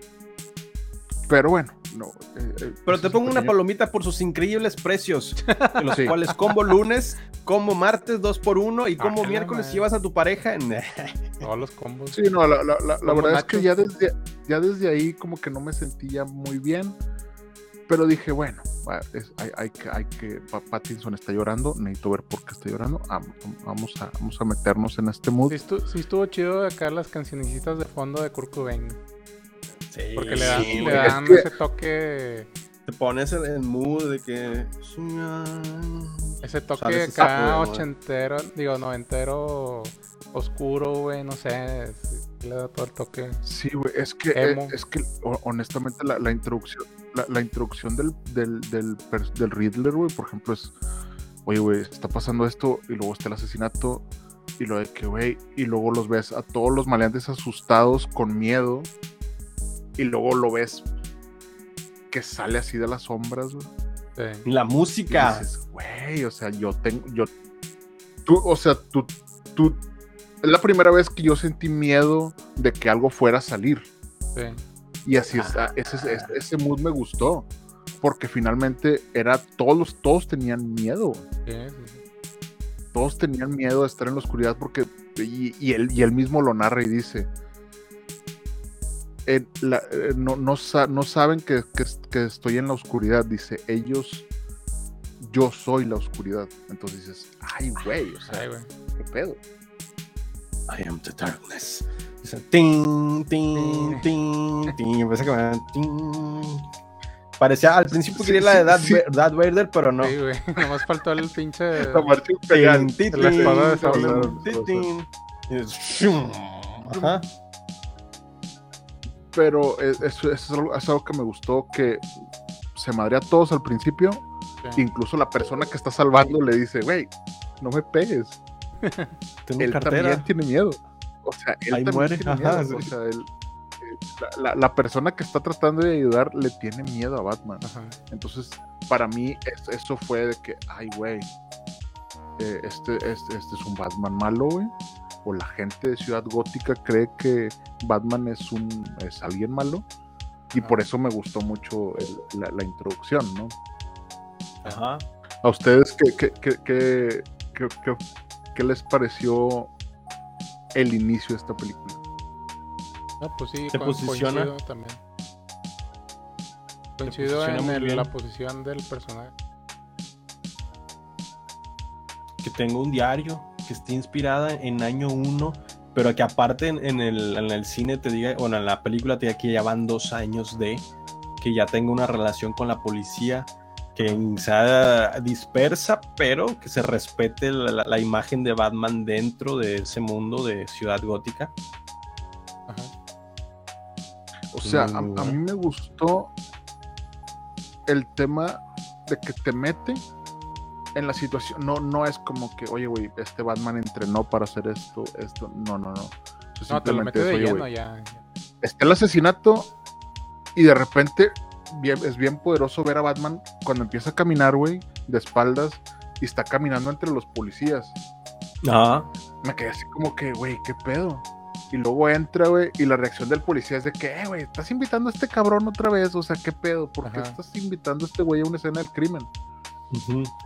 Pero bueno, no. eh, eh, Pero te pongo un una palomita por sus increíbles precios, los Sí. cuales combo lunes, combo martes 2 por 1 y combo Ah, la miércoles llevas a tu pareja en... todos los combos. Sí, no, la, la- la- la Como verdad es que ya desde, ya desde ahí como que no me sentía muy bien. Pero dije, bueno, es- hay, hay que, hay que, Pa- Pattinson está llorando, necesito ver por qué está llorando. Vamos a, vamos a meternos en este mood. Sí, estu- sí estuvo chido acá las cancionecitas de fondo de Kurt Cobain. Sí, Porque le dan, sí, le dan es que- ese toque, Te pones en el mood de que... ese toque acá ochentero, digo, noventero, oscuro, güey, no sé. le da todo el toque. Sí, güey, es que, eh, Emo. es que ho- honestamente la, la introducción, la, la introducción del, del, del, del Riddler, güey, por ejemplo, es, oye, güey, está pasando esto y luego está el asesinato y lo de que, güey, y luego los ves a todos los maleantes asustados con miedo y luego lo ves que sale así de las sombras, güey. Sí. La música. dices, güey, o sea, yo tengo, yo, tú, o sea, tú, tú, es la primera vez que yo sentí miedo de que algo fuera a salir. Sí. Y así está, ese, ese, ese mood me gustó. Porque finalmente era, todos, todos tenían miedo. Sí, sí, sí. Todos tenían miedo de estar en la oscuridad porque, y, y él, y él mismo lo narra y dice, eh, la- eh, no, no, sa- no saben que, que, que estoy en la oscuridad, dice, ellos, yo soy la oscuridad. Entonces dices, ay, güey, o sea, Ay, güey. qué pedo. I am the darkness. Dice, tin, tin, tin, tin. A caminar, tin. Parecía al principio Sí, quería la de Darth, sí. Va- Darth Vader, pero no. Sí, güey. Nomás faltó el pinche. Imperial. Tin, tin, la espada de sable. Ajá. Pero es- eso, es, algo, es algo que me gustó, que se madre a todos al principio. Sí. Incluso la persona que está salvando le dice, güey, no me pegues. Tengo él cartera. también tiene miedo. O sea, él Ahí también muere, tiene ajá, miedo. O sí. sea, él- eh, la, la- la persona que está tratando de ayudar le tiene miedo a Batman. Ajá. Entonces, para mí, es- eso fue de que, ay, güey, eh, este, este, este es un Batman malo, güey. O la gente de Ciudad Gótica cree que Batman es un es alguien malo. Y Ajá. por eso me gustó mucho el- la, la introducción, ¿no? Ajá. ¿A ustedes qué, qué, qué, qué- qué- qué- qué les pareció el inicio de esta película? No, pues sí, Se posiciona. coincido también. Coincido en el- la posición del personaje. que tengo un diario que esté inspirada en año 1, pero que aparte en, en el, en el cine te diga, bueno, en la película te diga que ya van dos años de, que ya tengo una relación con la policía, que sea dispersa, pero que se respete la, la- la imagen de Batman dentro de ese mundo de ciudad gótica. Ajá. O sea, a, a bueno. mí me gustó el tema de que te mete en la situación. No, no es como que, oye, güey, este Batman entrenó para hacer esto, esto. No, no, no. O sea, No, te lo mete es, de lleno ya. ya. está el asesinato y de repente bien- es bien poderoso ver a Batman cuando empieza a caminar, güey, de espaldas y está caminando entre los policías. Ajá. Me quedé así como que, güey, ¿qué pedo? Y luego entra, güey, y la reacción del policía es de que, eh, güey, estás invitando a este cabrón otra vez, o sea, ¿qué pedo? ¿Por qué Ajá. estás invitando a este güey a una escena del crimen?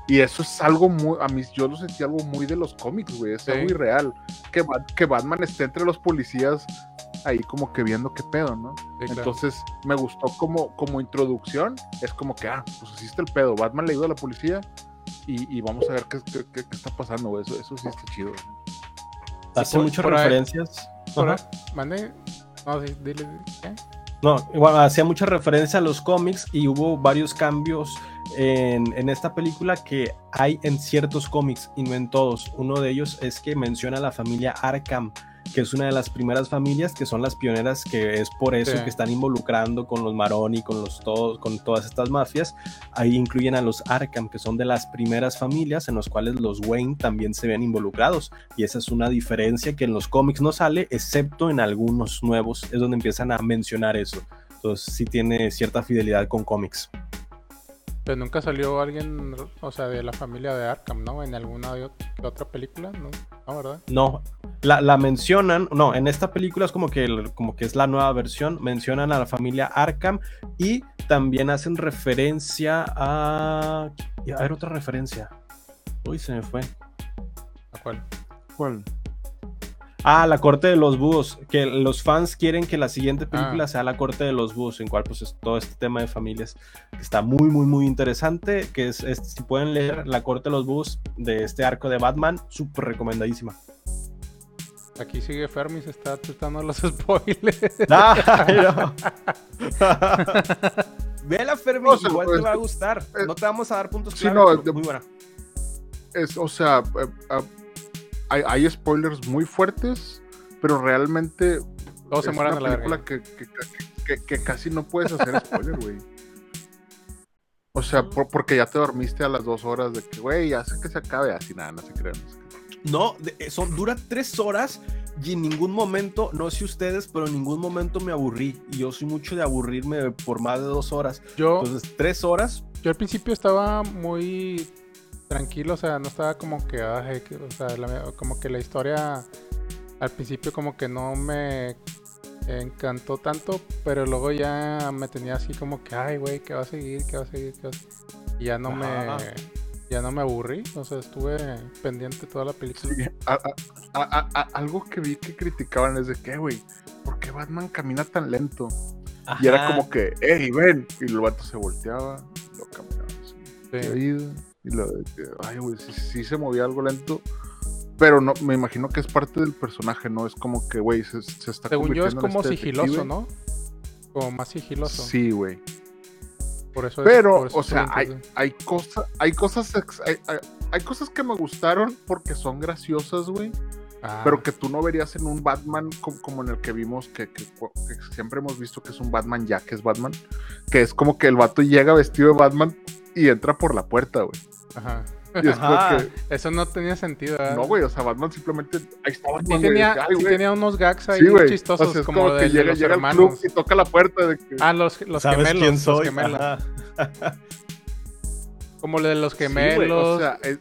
Y eso es algo muy, a mí yo lo sentí algo muy de los cómics, güey, es Sí. algo irreal. Que, Bat- que Batman esté entre los policías ahí como que viendo qué pedo, ¿no? Sí, claro. Entonces me gustó como, como introducción, es como que, ah, pues así está el pedo, Batman le ayuda a la policía y, y vamos a ver qué, qué- qué- qué está pasando, güey. Eso, eso sí está chido. Hace por- muchas por referencias. Por Mande. No, sí, dile. ¿qué? No, igual hacía mucha referencia a los cómics y hubo varios cambios en, en esta película que hay en ciertos cómics y no en todos. Uno de ellos es que menciona a la familia Arkham, que es una de las primeras familias que son las pioneras, que es por eso Sí. que están involucrando con los Maroni, con los todos, con todas estas mafias. Ahí incluyen a los Arkham, que son de las primeras familias en los cuales los Wayne también se ven involucrados. Y esa es una diferencia que en los cómics no sale, excepto en algunos nuevos, es donde empiezan a mencionar eso. Entonces sí tiene cierta fidelidad con cómics. Pero nunca salió alguien, o sea, de la familia de Arkham, ¿no? En alguna de ot- otra película, ¿no? No, ¿verdad? No, la, la mencionan, no, en esta película es como que, el- como que es la nueva versión, mencionan a la familia Arkham y también hacen referencia a... A ver, otra referencia. Uy, se me fue. ¿A cuál? ¿Cuál? Ah, la corte de los búhos, que los fans quieren que la siguiente película Ah. sea la corte de los búhos, en cual pues es todo este tema de familias, que está muy, muy, muy interesante, que es, es- si pueden leer la corte de los búhos de este arco de Batman, súper recomendadísima. Aquí sigue Fermi, se está chutando los spoilers. Ay, no. Vela, Fermi, No, o sea, igual pues, te va a gustar. eh, No te vamos a dar puntos sí, clave, no, muy buena. Es, o sea, eh, ah, hay, hay spoilers muy fuertes, pero realmente Todos se es a una la película verga. que, que- que- que casi no puedes hacer spoiler, güey. O sea, por- porque ya te dormiste a las dos horas de que, güey, ya sé que se acabe, así nada, no se crean. no se crean. No, de- eh, son, dura tres horas y en ningún momento, no sé ustedes, pero en ningún momento me aburrí. Y yo soy mucho de aburrirme por más de dos horas. Yo, Entonces, tres horas, yo al principio estaba muy tranquilo, o sea, no estaba como que, ay, que- o sea, la- como que la historia al principio como que no me encantó tanto, pero luego ya me tenía así como que, ay, güey, ¿qué va a seguir? ¿Qué va a seguir? ¿Qué va a seguir? Y ya no Ajá. me, ya no me aburrí, o sea, estuve pendiente toda la película. Sí, a- a- a- a- a- algo que vi que criticaban es de que, güey, ¿por qué Batman camina tan lento? Y era como que, hey, ven. Y el vato se volteaba, lo caminaba así. Sí. Y lo de que, ay, güey, sí, sí se movía algo lento. Pero no, me imagino que es parte del personaje, ¿no? Es como que, güey, se, se está Según yo es como este sigiloso, detective. ¿no? Como más sigiloso. Sí, güey. Por eso es- Pero, por eso o sea, hay, hay, cosa, hay cosas hay, hay- hay cosas que me gustaron porque son graciosas, güey. Ah, Pero que tú no verías en un Batman co- como, en el que vimos, que, que- que siempre hemos visto que es un Batman ya que es Batman. Que es como que el vato llega vestido de Batman y entra por la puerta, güey. Ajá. Y es Ajá. que, Eso no tenía sentido. ¿verdad? no, güey, o sea, Batman simplemente, ahí está Sí Batman, tenía, de ay, sí tenía unos gags ahí Sí, güey. chistosos, O sea, es como, como, que de llega, los llega al hermanos. club y toca la puerta de que... Ah, los, los ¿Sabes gemelos. quién los soy? gemelos. Ajá. Como lo de los gemelos. o sea, es,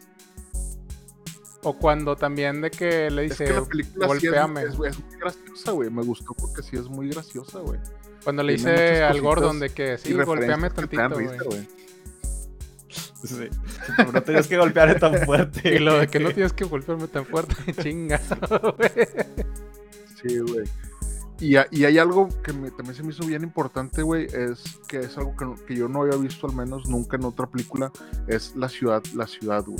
o cuando también de que le es dice, que la película sí es, golpéame. es- es muy graciosa, güey. Me gustó porque sí es muy graciosa, güey. cuando le dice al Gordon de que sí, dan tantito, güey. Sí. Pero no tenías que golpear tan fuerte. Y lo de que no tienes que golpearme tan fuerte, chinga. güey. Sí, güey. Y, y hay algo que me- también se me hizo bien importante, güey, es que es algo que, no- que yo no había visto al menos nunca en otra película, es la ciudad, la ciudad, güey.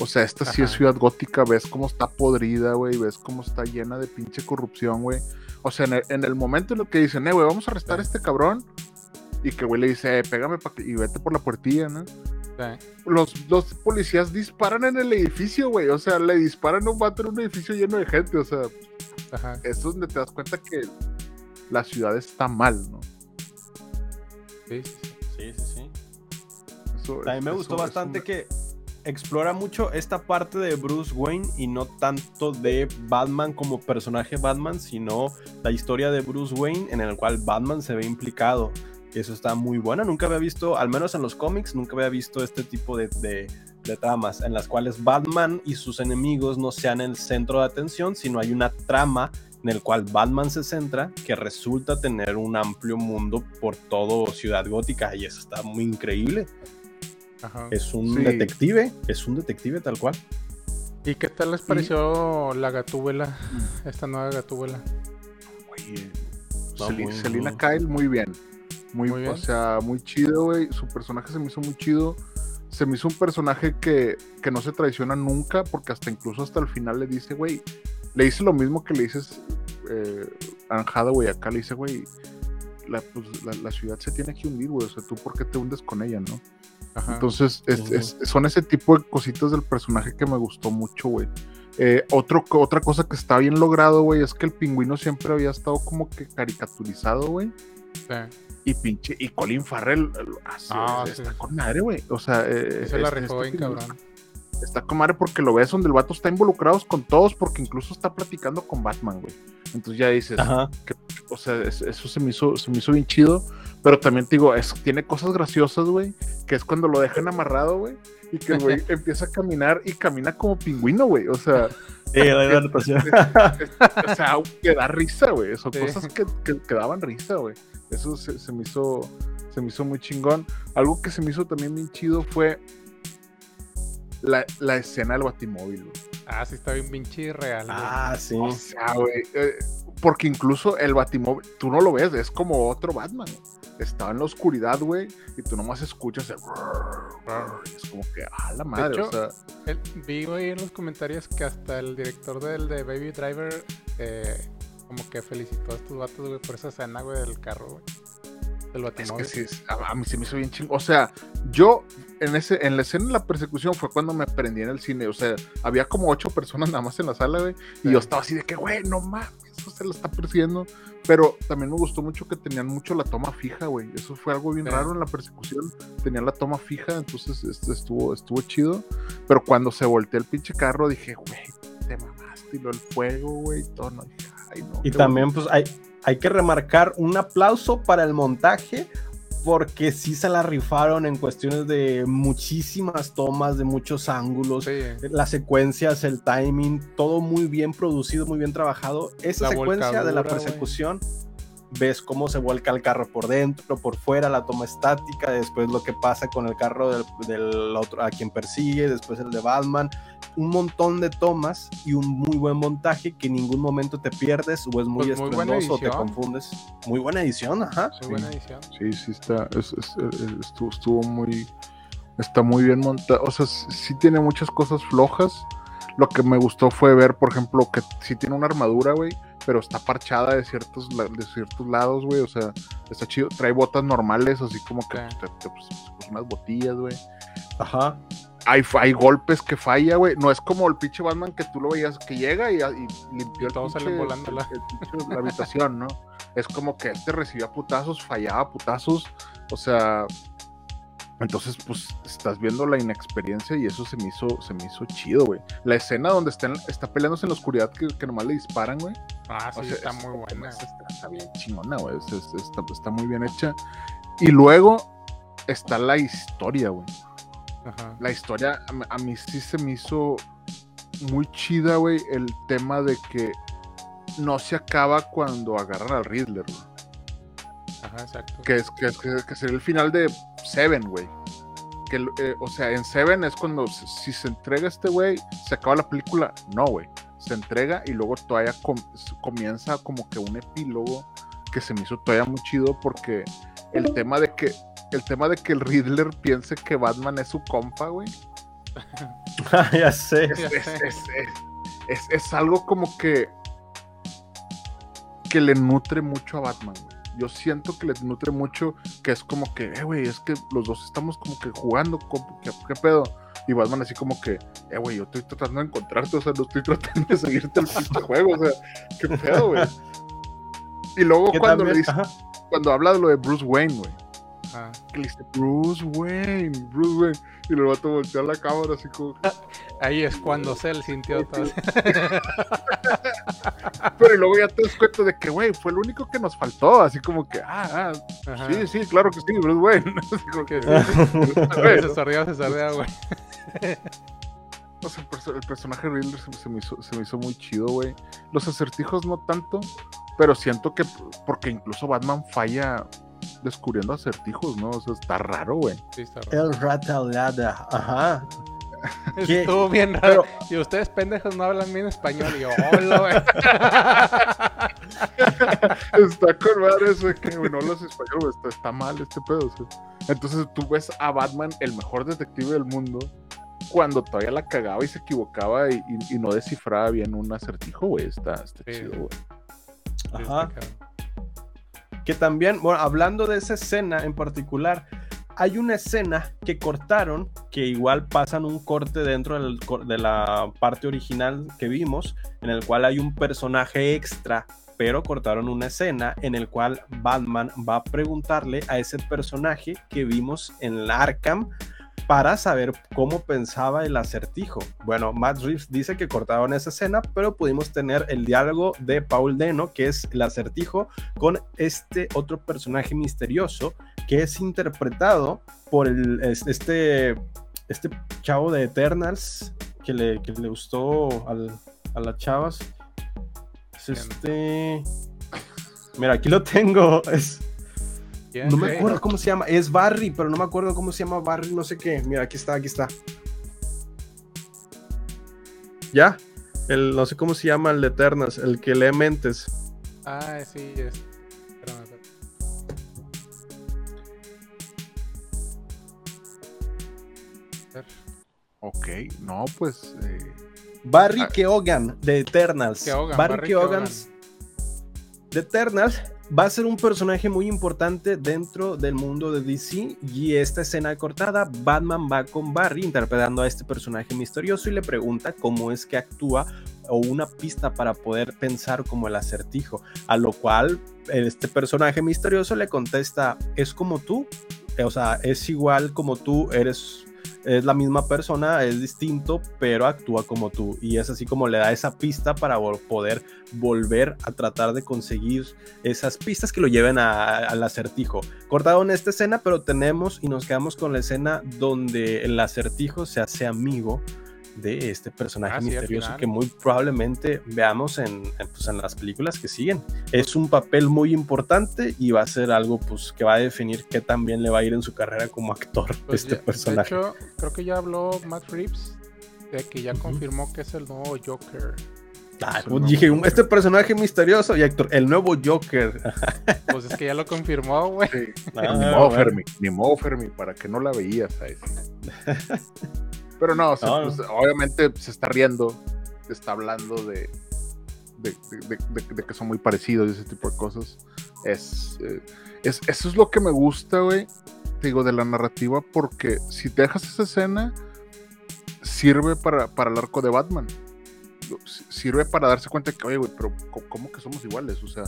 O sea, esta sí es ciudad gótica, ves cómo está podrida, güey, ves cómo está llena de pinche corrupción, güey. O sea, en el, en el momento en el que dicen, eh, güey, vamos a arrestar a este cabrón, y que güey le dice, eh, pégame pa' que- y vete por la puertilla, ¿no? Sí. Los, los policías disparan en el edificio, güey. O sea, le disparan a un vato en un edificio lleno de gente. O sea, Ajá. eso es donde te das cuenta que la ciudad está mal, ¿no? Sí, sí, sí. Eso- También me eso- gustó eso bastante me- que explora mucho esta parte de Bruce Wayne y no tanto de Batman como personaje Batman, sino la historia de Bruce Wayne en el cual Batman se ve implicado. Eso está muy buena. Nunca había visto, al menos en los cómics, nunca había visto este tipo de, de- de tramas en las cuales Batman y sus enemigos no sean el centro de atención, sino hay una trama en el cual Batman se centra que resulta tener un amplio mundo por todo Ciudad Gótica y eso está muy increíble. Ajá. Es un Sí. detective, es un detective tal cual. ¿Y qué tal les pareció la gatúbela? Esta nueva gatúbela. Oye, Selina muy- Kyle, muy bien. Muy, Muy bien. O sea, muy chido, güey. Su personaje se me hizo muy chido. Se me hizo un personaje que, que no se traiciona nunca, porque hasta incluso hasta el final le dice, güey, le dice lo mismo que le dices eh, Anjada, güey. Acá le dice, güey, la, pues, la, la ciudad se tiene que hundir, güey. O sea, tú, ¿por qué te hundes con ella, no? Ajá. Entonces, es- es- son ese tipo de cositas del personaje que me gustó mucho, güey. Eh, otro, otra cosa que está bien logrado, güey, es que el pingüino siempre había estado como que caricaturizado, güey. Sí. Y pinche, y Colin Farrell así, Ah, está sí. con madre, güey. O sea, eh, Sí se la este- este bien pingüino cabrón. Está con madre porque lo ves donde el vato está involucrado con todos, porque incluso está platicando con Batman, güey. Entonces ya dices, o sea, es- eso se me hizo, se me hizo bien chido. Pero también te digo, es, tiene cosas graciosas, güey. Que es cuando lo dejan amarrado, güey. Y que el güey empieza a caminar y camina como pingüino, güey. O sea, Sí, la adaptación. o sea, que da risa, güey. Son Sí. cosas que, que, que daban risa, güey. Eso se, se me hizo, se me hizo muy chingón. Algo que se me hizo también bien chido fue la, la escena del batimóvil, güey. Ah, sí, está bien pinche real. güey. Ah, sí. O sea, güey. eh, porque incluso el batimóvil, tú no lo ves, es como otro Batman. güey. Estaba en la oscuridad, güey, y tú nomás escuchas el... Es como que, a la madre, hecho, o sea... El- vi ahí en los comentarios que hasta el director del de Baby Driver eh, como que felicitó a estos vatos, güey, por esa escena, güey, del carro, güey. Del Es que sí, a, mí se me hizo bien chingo. O sea, yo en ese, en la escena de la persecución fue cuando me prendí en el cine. O sea, había como ocho personas nada más en la sala, güey. Y Sí. yo estaba así de que, güey, no mames, eso se lo está persiguiendo. Pero también me gustó mucho que tenían mucho la toma fija, güey. Eso fue algo bien Sí. raro en la persecución. Tenían la toma fija, entonces este, estuvo, estuvo chido. Pero cuando se volteó el pinche carro, dije, güey, te mamaste. Y lo el fuego, güey, y todo. No, dije, ay, no. Y también, pues, hay, hay que remarcar un aplauso para el montaje porque sí se la rifaron en cuestiones de muchísimas tomas, de muchos ángulos, Sí. las secuencias, el timing, todo muy bien producido, muy bien trabajado. Esa La secuencia de la güey. Ves cómo se vuelca el carro por dentro, por fuera, la toma estática, después lo que pasa con el carro del, del otro a quien persigue, después el de Batman, un montón de tomas y un muy buen montaje que en ningún momento te pierdes o es muy Pues o te confundes. Muy buena edición, ajá. Muy buena edición. Sí, sí está, es- es- eh, estuvo, estuvo muy, está muy bien montado, o sea, sí, sí tiene muchas cosas flojas. Lo que me gustó fue ver, por ejemplo, que sí tiene una armadura, güey, pero está parchada de ciertos, de ciertos lados, güey, o sea, está chido. Trae botas normales, así como que pues, te- te- pues, pues, unas botillas, güey. Ajá. Hay, hay golpes que falla, güey. No es como el pinche Batman que tú lo veías que llega y, y limpió el todos salen pinche- volando la- el pinche- la habitación, ¿no? Es como que este recibía putazos, fallaba putazos. O sea, entonces, pues, estás viendo la inexperiencia y eso se me hizo, se me hizo chido, güey. La escena donde está, en- está peleándose en la oscuridad que, que nomás le disparan, güey. Ah, sí, O sea, está es- muy buena. Está, está bien chingona, güey. es- es- está, está muy bien hecha. Y luego está la historia, güey Ajá. la historia a, mí- a mí sí se me hizo muy chida, güey, el tema de que no se acaba cuando agarran al Riddler, güey. Ajá, exacto. Que es que, es- que, que sería el final de Seven, güey. Que, eh, o sea, en Seven es cuando si se entrega este güey, se acaba la película. No, güey. Se entrega y luego todavía com- comienza como que un epílogo que se me hizo todavía muy chido porque el tema de que el tema de que el Riddler piense que Batman es su compa, güey. ya sé. es, Ya es- sé. es- es- es- es algo como que que le nutre mucho a Batman, güey. Yo siento que le nutre mucho, que es como que, eh, güey, es que los dos estamos como que jugando, como, ¿qué, qué pedo? Y Batman así como que, eh, güey, yo estoy tratando de encontrarte, o sea, no estoy tratando de seguirte el pinche juego, o sea, qué pedo, güey. Y luego cuando le dice, cuando habla de lo de Bruce Wayne, güey, Ajá. que le dice, Bruce Wayne, Bruce Wayne, y luego vato voltea la cámara así como, Ahí es cuando Cell sintió todo. Pero luego ya te das cuenta de que, güey, fue lo único que nos faltó. Así como que, ah, ah, sí, sí, claro que sí, Bruce Wayne. Así como que, se sordea, se sordea, güey. o sea, el, perso- el personaje Riddler se, se me hizo, se me hizo muy chido, güey. Los acertijos no tanto, pero siento que, porque incluso Batman falla descubriendo acertijos, ¿no? O sea, está raro, güey. Sí, está raro. El ratalada, ajá. ¿Qué? Estuvo bien raro. Pero, Y ustedes pendejos no hablan bien español. Y yo, hola, güey. Está con madre eso de que, no hablas español, güey, está, está mal este pedo. o sea. Entonces tú ves a Batman, el mejor detective del mundo, cuando todavía la cagaba y se equivocaba y, y- y no descifraba bien un acertijo, güey. Está, está Sí. chido, güey. Ajá. Que también, bueno, hablando de esa escena en particular, hay una escena que cortaron, que igual pasan un corte dentro de la parte original que vimos, en el cual hay un personaje extra, pero cortaron una escena en el cual Batman va a preguntarle a ese personaje que vimos en Arkham para saber cómo pensaba el acertijo. Bueno, Matt Reeves dice que cortaron esa escena, pero pudimos tener el diálogo de Paul Deno, que es el acertijo, con este otro personaje misterioso que es interpretado por el, es- este, este chavo de Eternals que le, que le gustó al- a las chavas. Es este. Mira, aquí lo tengo. Es. No me acuerdo cómo se llama. Es Barry, pero no me acuerdo cómo se llama Barry, no sé qué. Mira, aquí está, aquí está. ¿Ya? El, no sé cómo se llama el de Eternals, el que lee mentes. Ah, sí, es. Espérame, espérame. A ver. Ok, no, pues. eh, Barry Ah. Keoghan de Eternals. Keoghan, Barry, Barry Keoghan de Eternals va a ser un personaje muy importante dentro del mundo de DC y esta escena cortada, Batman va con Barry interpretando a este personaje misterioso y le pregunta cómo es que actúa o una pista para poder pensar como el acertijo, a lo cual este personaje misterioso le contesta, es como tú, o sea, es igual como tú, eres es la misma persona, es distinto, pero actúa como tú. Y es así como le da esa pista para poder volver a tratar de conseguir esas pistas que lo lleven al acertijo. Cortaron esta escena, pero tenemos y nos quedamos con la escena donde el acertijo se hace amigo de este personaje Ah, sí, misterioso final. que muy probablemente veamos en, en, pues, en las películas que siguen. Es un papel muy importante y va a ser algo pues, que va a definir qué tan bien le va a ir en su carrera como actor Pues este ya- personaje. De hecho, creo que ya habló Matt Reeves de que ya Ujú. confirmó que es el nuevo Joker. Ah, Eso pues, dije, no, este personaje misterioso y actor, el nuevo Joker. Pues es que ya lo confirmó, güey. Sí. Ah, ni modo. Fermi, ni modo, Fermi, para que no la veías a ese. Pero no, o sea, No, no. pues, obviamente se está riendo, está hablando de, de, de- de- que son muy parecidos y ese tipo de cosas. Es, eh, es- eso es lo que me gusta, güey, digo, de la narrativa, porque si dejas esa escena, sirve para, para el arco de Batman. Sirve para darse cuenta que, oye, güey, pero ¿cómo que somos iguales? O sea,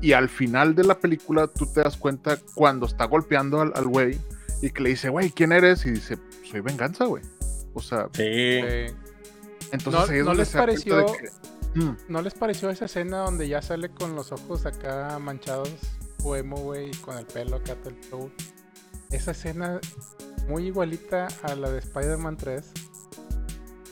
y al final de la película tú te das cuenta cuando está golpeando al güey y que le dice, güey, ¿quién eres? Y dice, soy venganza, güey. O sea, Sí. Eh, entonces ¿No- ahí es no donde les de pareció- que, mm, ¿No les pareció esa escena donde ya sale con los ojos acá manchados, poemo, güey, y con el pelo acá todo el show? Esa escena muy igualita a la de Spider-Man 3.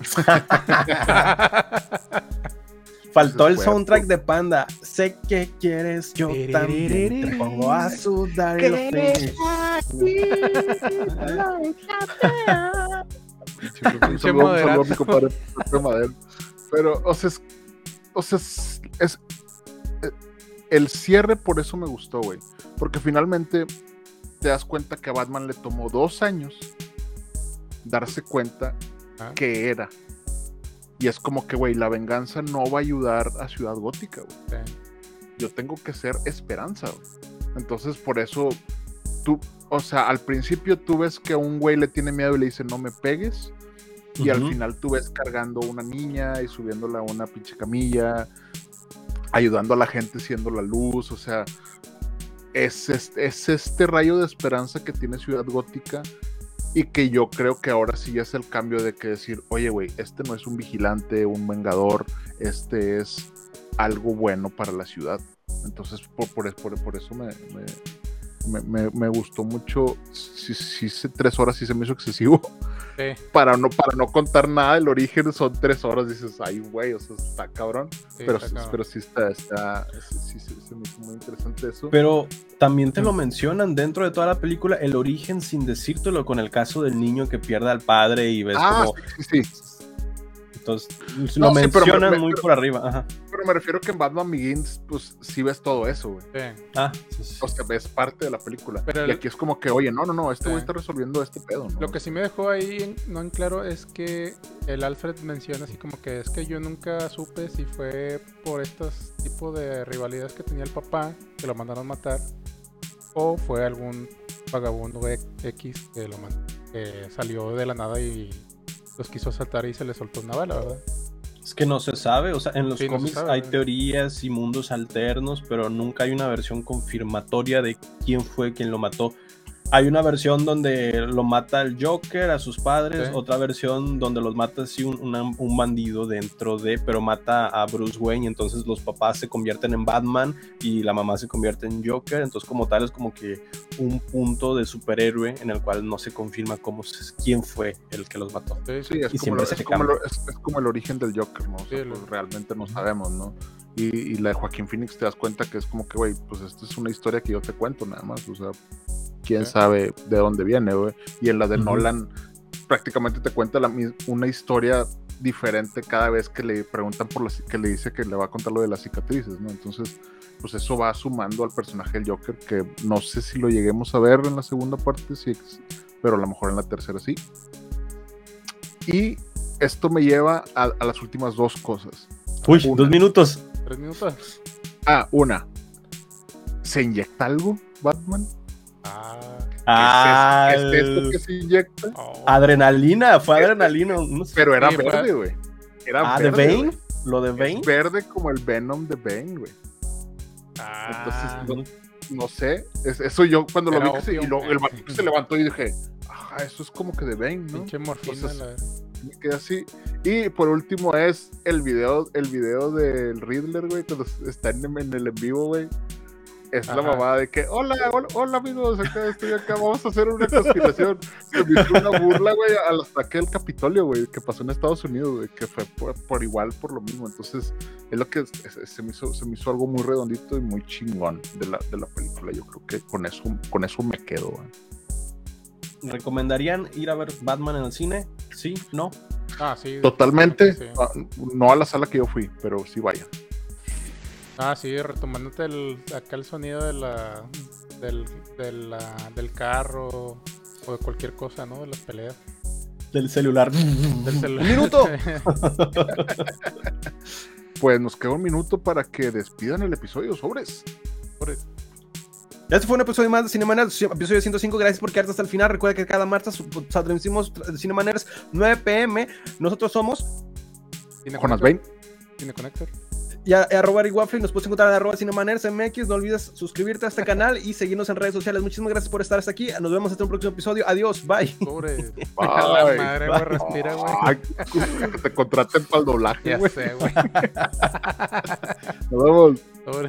Faltó el soundtrack de Panda. Sé que quieres, yo también. Te pongo a sudar y lo feliz. un Pinche saludo- un saludo a mi moderato. compadre Pepe Madero. Pero, o sea, es, o sea, es, es- eh, el cierre por eso me gustó, güey. Porque finalmente te das cuenta que a Batman le tomó dos años darse cuenta Ah. que era. Y es como que, güey, la venganza no va a ayudar a Ciudad Gótica, güey. Sí. Yo tengo que ser esperanza, güey. Entonces, por eso, tú, o sea, al principio tú ves que un güey le tiene miedo y le dice, no me pegues. Y al final tú ves cargando a una niña y subiéndola a una pinche camilla, ayudando a la gente siendo la luz, o sea, es este, es este rayo de esperanza que tiene Ciudad Gótica y que yo creo que ahora sí es el cambio de que decir, oye, güey, este no es un vigilante, un vengador, este es algo bueno para la ciudad. Entonces, por, por, por- por eso me, me, me- me- me gustó mucho. Sí, sí, sí, tres horas sí se me hizo excesivo. Sí, Para no, para no contar nada del origen, son tres horas. Dices, ay, güey, o sea, está cabrón. sí, pero, está cabrón. pero sí está, está sí, sí, sí, se me hizo muy interesante eso. Pero también te lo mencionan dentro de toda la película, el origen sin decírtelo con el caso del niño que pierde al padre y ves ah, como... Entonces, No, lo sí, mencionan me- muy pero- por arriba. Ajá. Pero me refiero que en Batman Begins, pues sí ves todo eso, güey. Sí. Ah, sí, sí. O sea, ves parte de la película. Pero y el- aquí es como que, oye, no, no, no, este Sí. güey está resolviendo este pedo, ¿no? Lo que sí me dejó ahí en- no en claro es que el Alfred menciona así como que es que yo nunca supe si fue por estos tipos de rivalidades que tenía el papá, que lo mandaron matar, o fue algún vagabundo X que lo man- que salió de la nada y los quiso asaltar y se le soltó una bala, ¿verdad? Es que no se sabe, o sea, en los Sí, cómics hay teorías y mundos alternos, pero nunca hay una versión confirmatoria de quién fue quien lo mató. Hay una versión donde lo mata el Joker a sus padres, otra versión donde los mata así un, una- un bandido dentro de, pero mata a Bruce Wayne, y entonces los papás se convierten en Batman y la mamá se convierte en Joker, entonces como tal es como que un punto de superhéroe en el cual no se confirma cómo se- quién fue el que los mató. Sí, Sí, es como, siempre lo- se es, como cambia. lo- es- es como el origen del Joker, ¿no? O sea, Sí, pues, realmente no sabemos, ¿no? Y, y la de Joaquín Phoenix te das cuenta que es como que, güey, pues esto es una historia que yo te cuento nada más, o sea, quién Sí. sabe de dónde viene, güey. Y en la de. Nolan prácticamente te cuenta la, una historia diferente cada vez que le preguntan por las que le dice que le va a contar lo de las cicatrices, ¿no? Entonces, pues eso va sumando al personaje del Joker, que no sé si lo lleguemos a ver en la segunda parte, sí, pero a lo mejor en la tercera sí. Y esto me lleva a, a las últimas dos cosas. Uy, Una. dos minutos. Tres minutos. Ah, una. ¿Se inyecta algo, Batman? Ah, Ah, ¿Es, es esto que se inyecta? oh. adrenalina, fue adrenalina. no sé. Pero era Sí, verde, güey. Era Ah, de verde, Bane, güey. lo de Es Bane. verde como el Venom de Bane, güey. Ah, Entonces, no, no sé. Es- eso yo cuando lo vi que se, y obvio, güey. el vato que se levantó y dije, ah, ah, eso es como que de Bane, ¿no? Pinche morfina, Entonces, la me quedé así. Y por último es el video, el video del Riddler, güey, cuando está en, en el en vivo, güey. Es la mamada de que, hola, hola, hola, amigos, acá estoy acá, vamos a hacer una conspiración. Se me hizo una burla, güey, al ataque del Capitolio, güey, que pasó en Estados Unidos, güey, que fue por, por igual, por lo mismo. Entonces, es lo que es- es- se, me hizo, se me hizo algo muy redondito y muy chingón de la, de la película. Yo creo que con eso, con eso me quedo, güey. ¿Recomendarían ir a ver Batman en el cine? Sí, no. Ah, sí. Totalmente, Sí. ah, no a la sala que yo fui, pero sí vayan. Ah, sí, retomándote el, acá el sonido de la, del, de la- del carro o de cualquier cosa, ¿no? De las peleas. Del celular. Del celular. ¡Un minuto! Pues nos queda un minuto para que despidan el episodio, sobres. Este fue un episodio más de Cinemanerds, episodio 105. Gracias por quedarte hasta el final. Recuerda que cada martes transmitimos Cinemanerds 9 pm. Nosotros somos Jonas. Bain. Cine Connector. Y a- y arroba Ari Waffle. Nos puedes encontrar en arroba Cinemanerds MX. No olvides suscribirte a este canal y seguirnos en redes sociales. Muchísimas gracias por estar hasta aquí. Nos vemos hasta un próximo episodio. Adiós. Bye. Pobre. A la Bye. madre, güey, respira, güey. Ay, que te contraten para el doblaje, Ya sé, güey. Nos vemos. Pobre.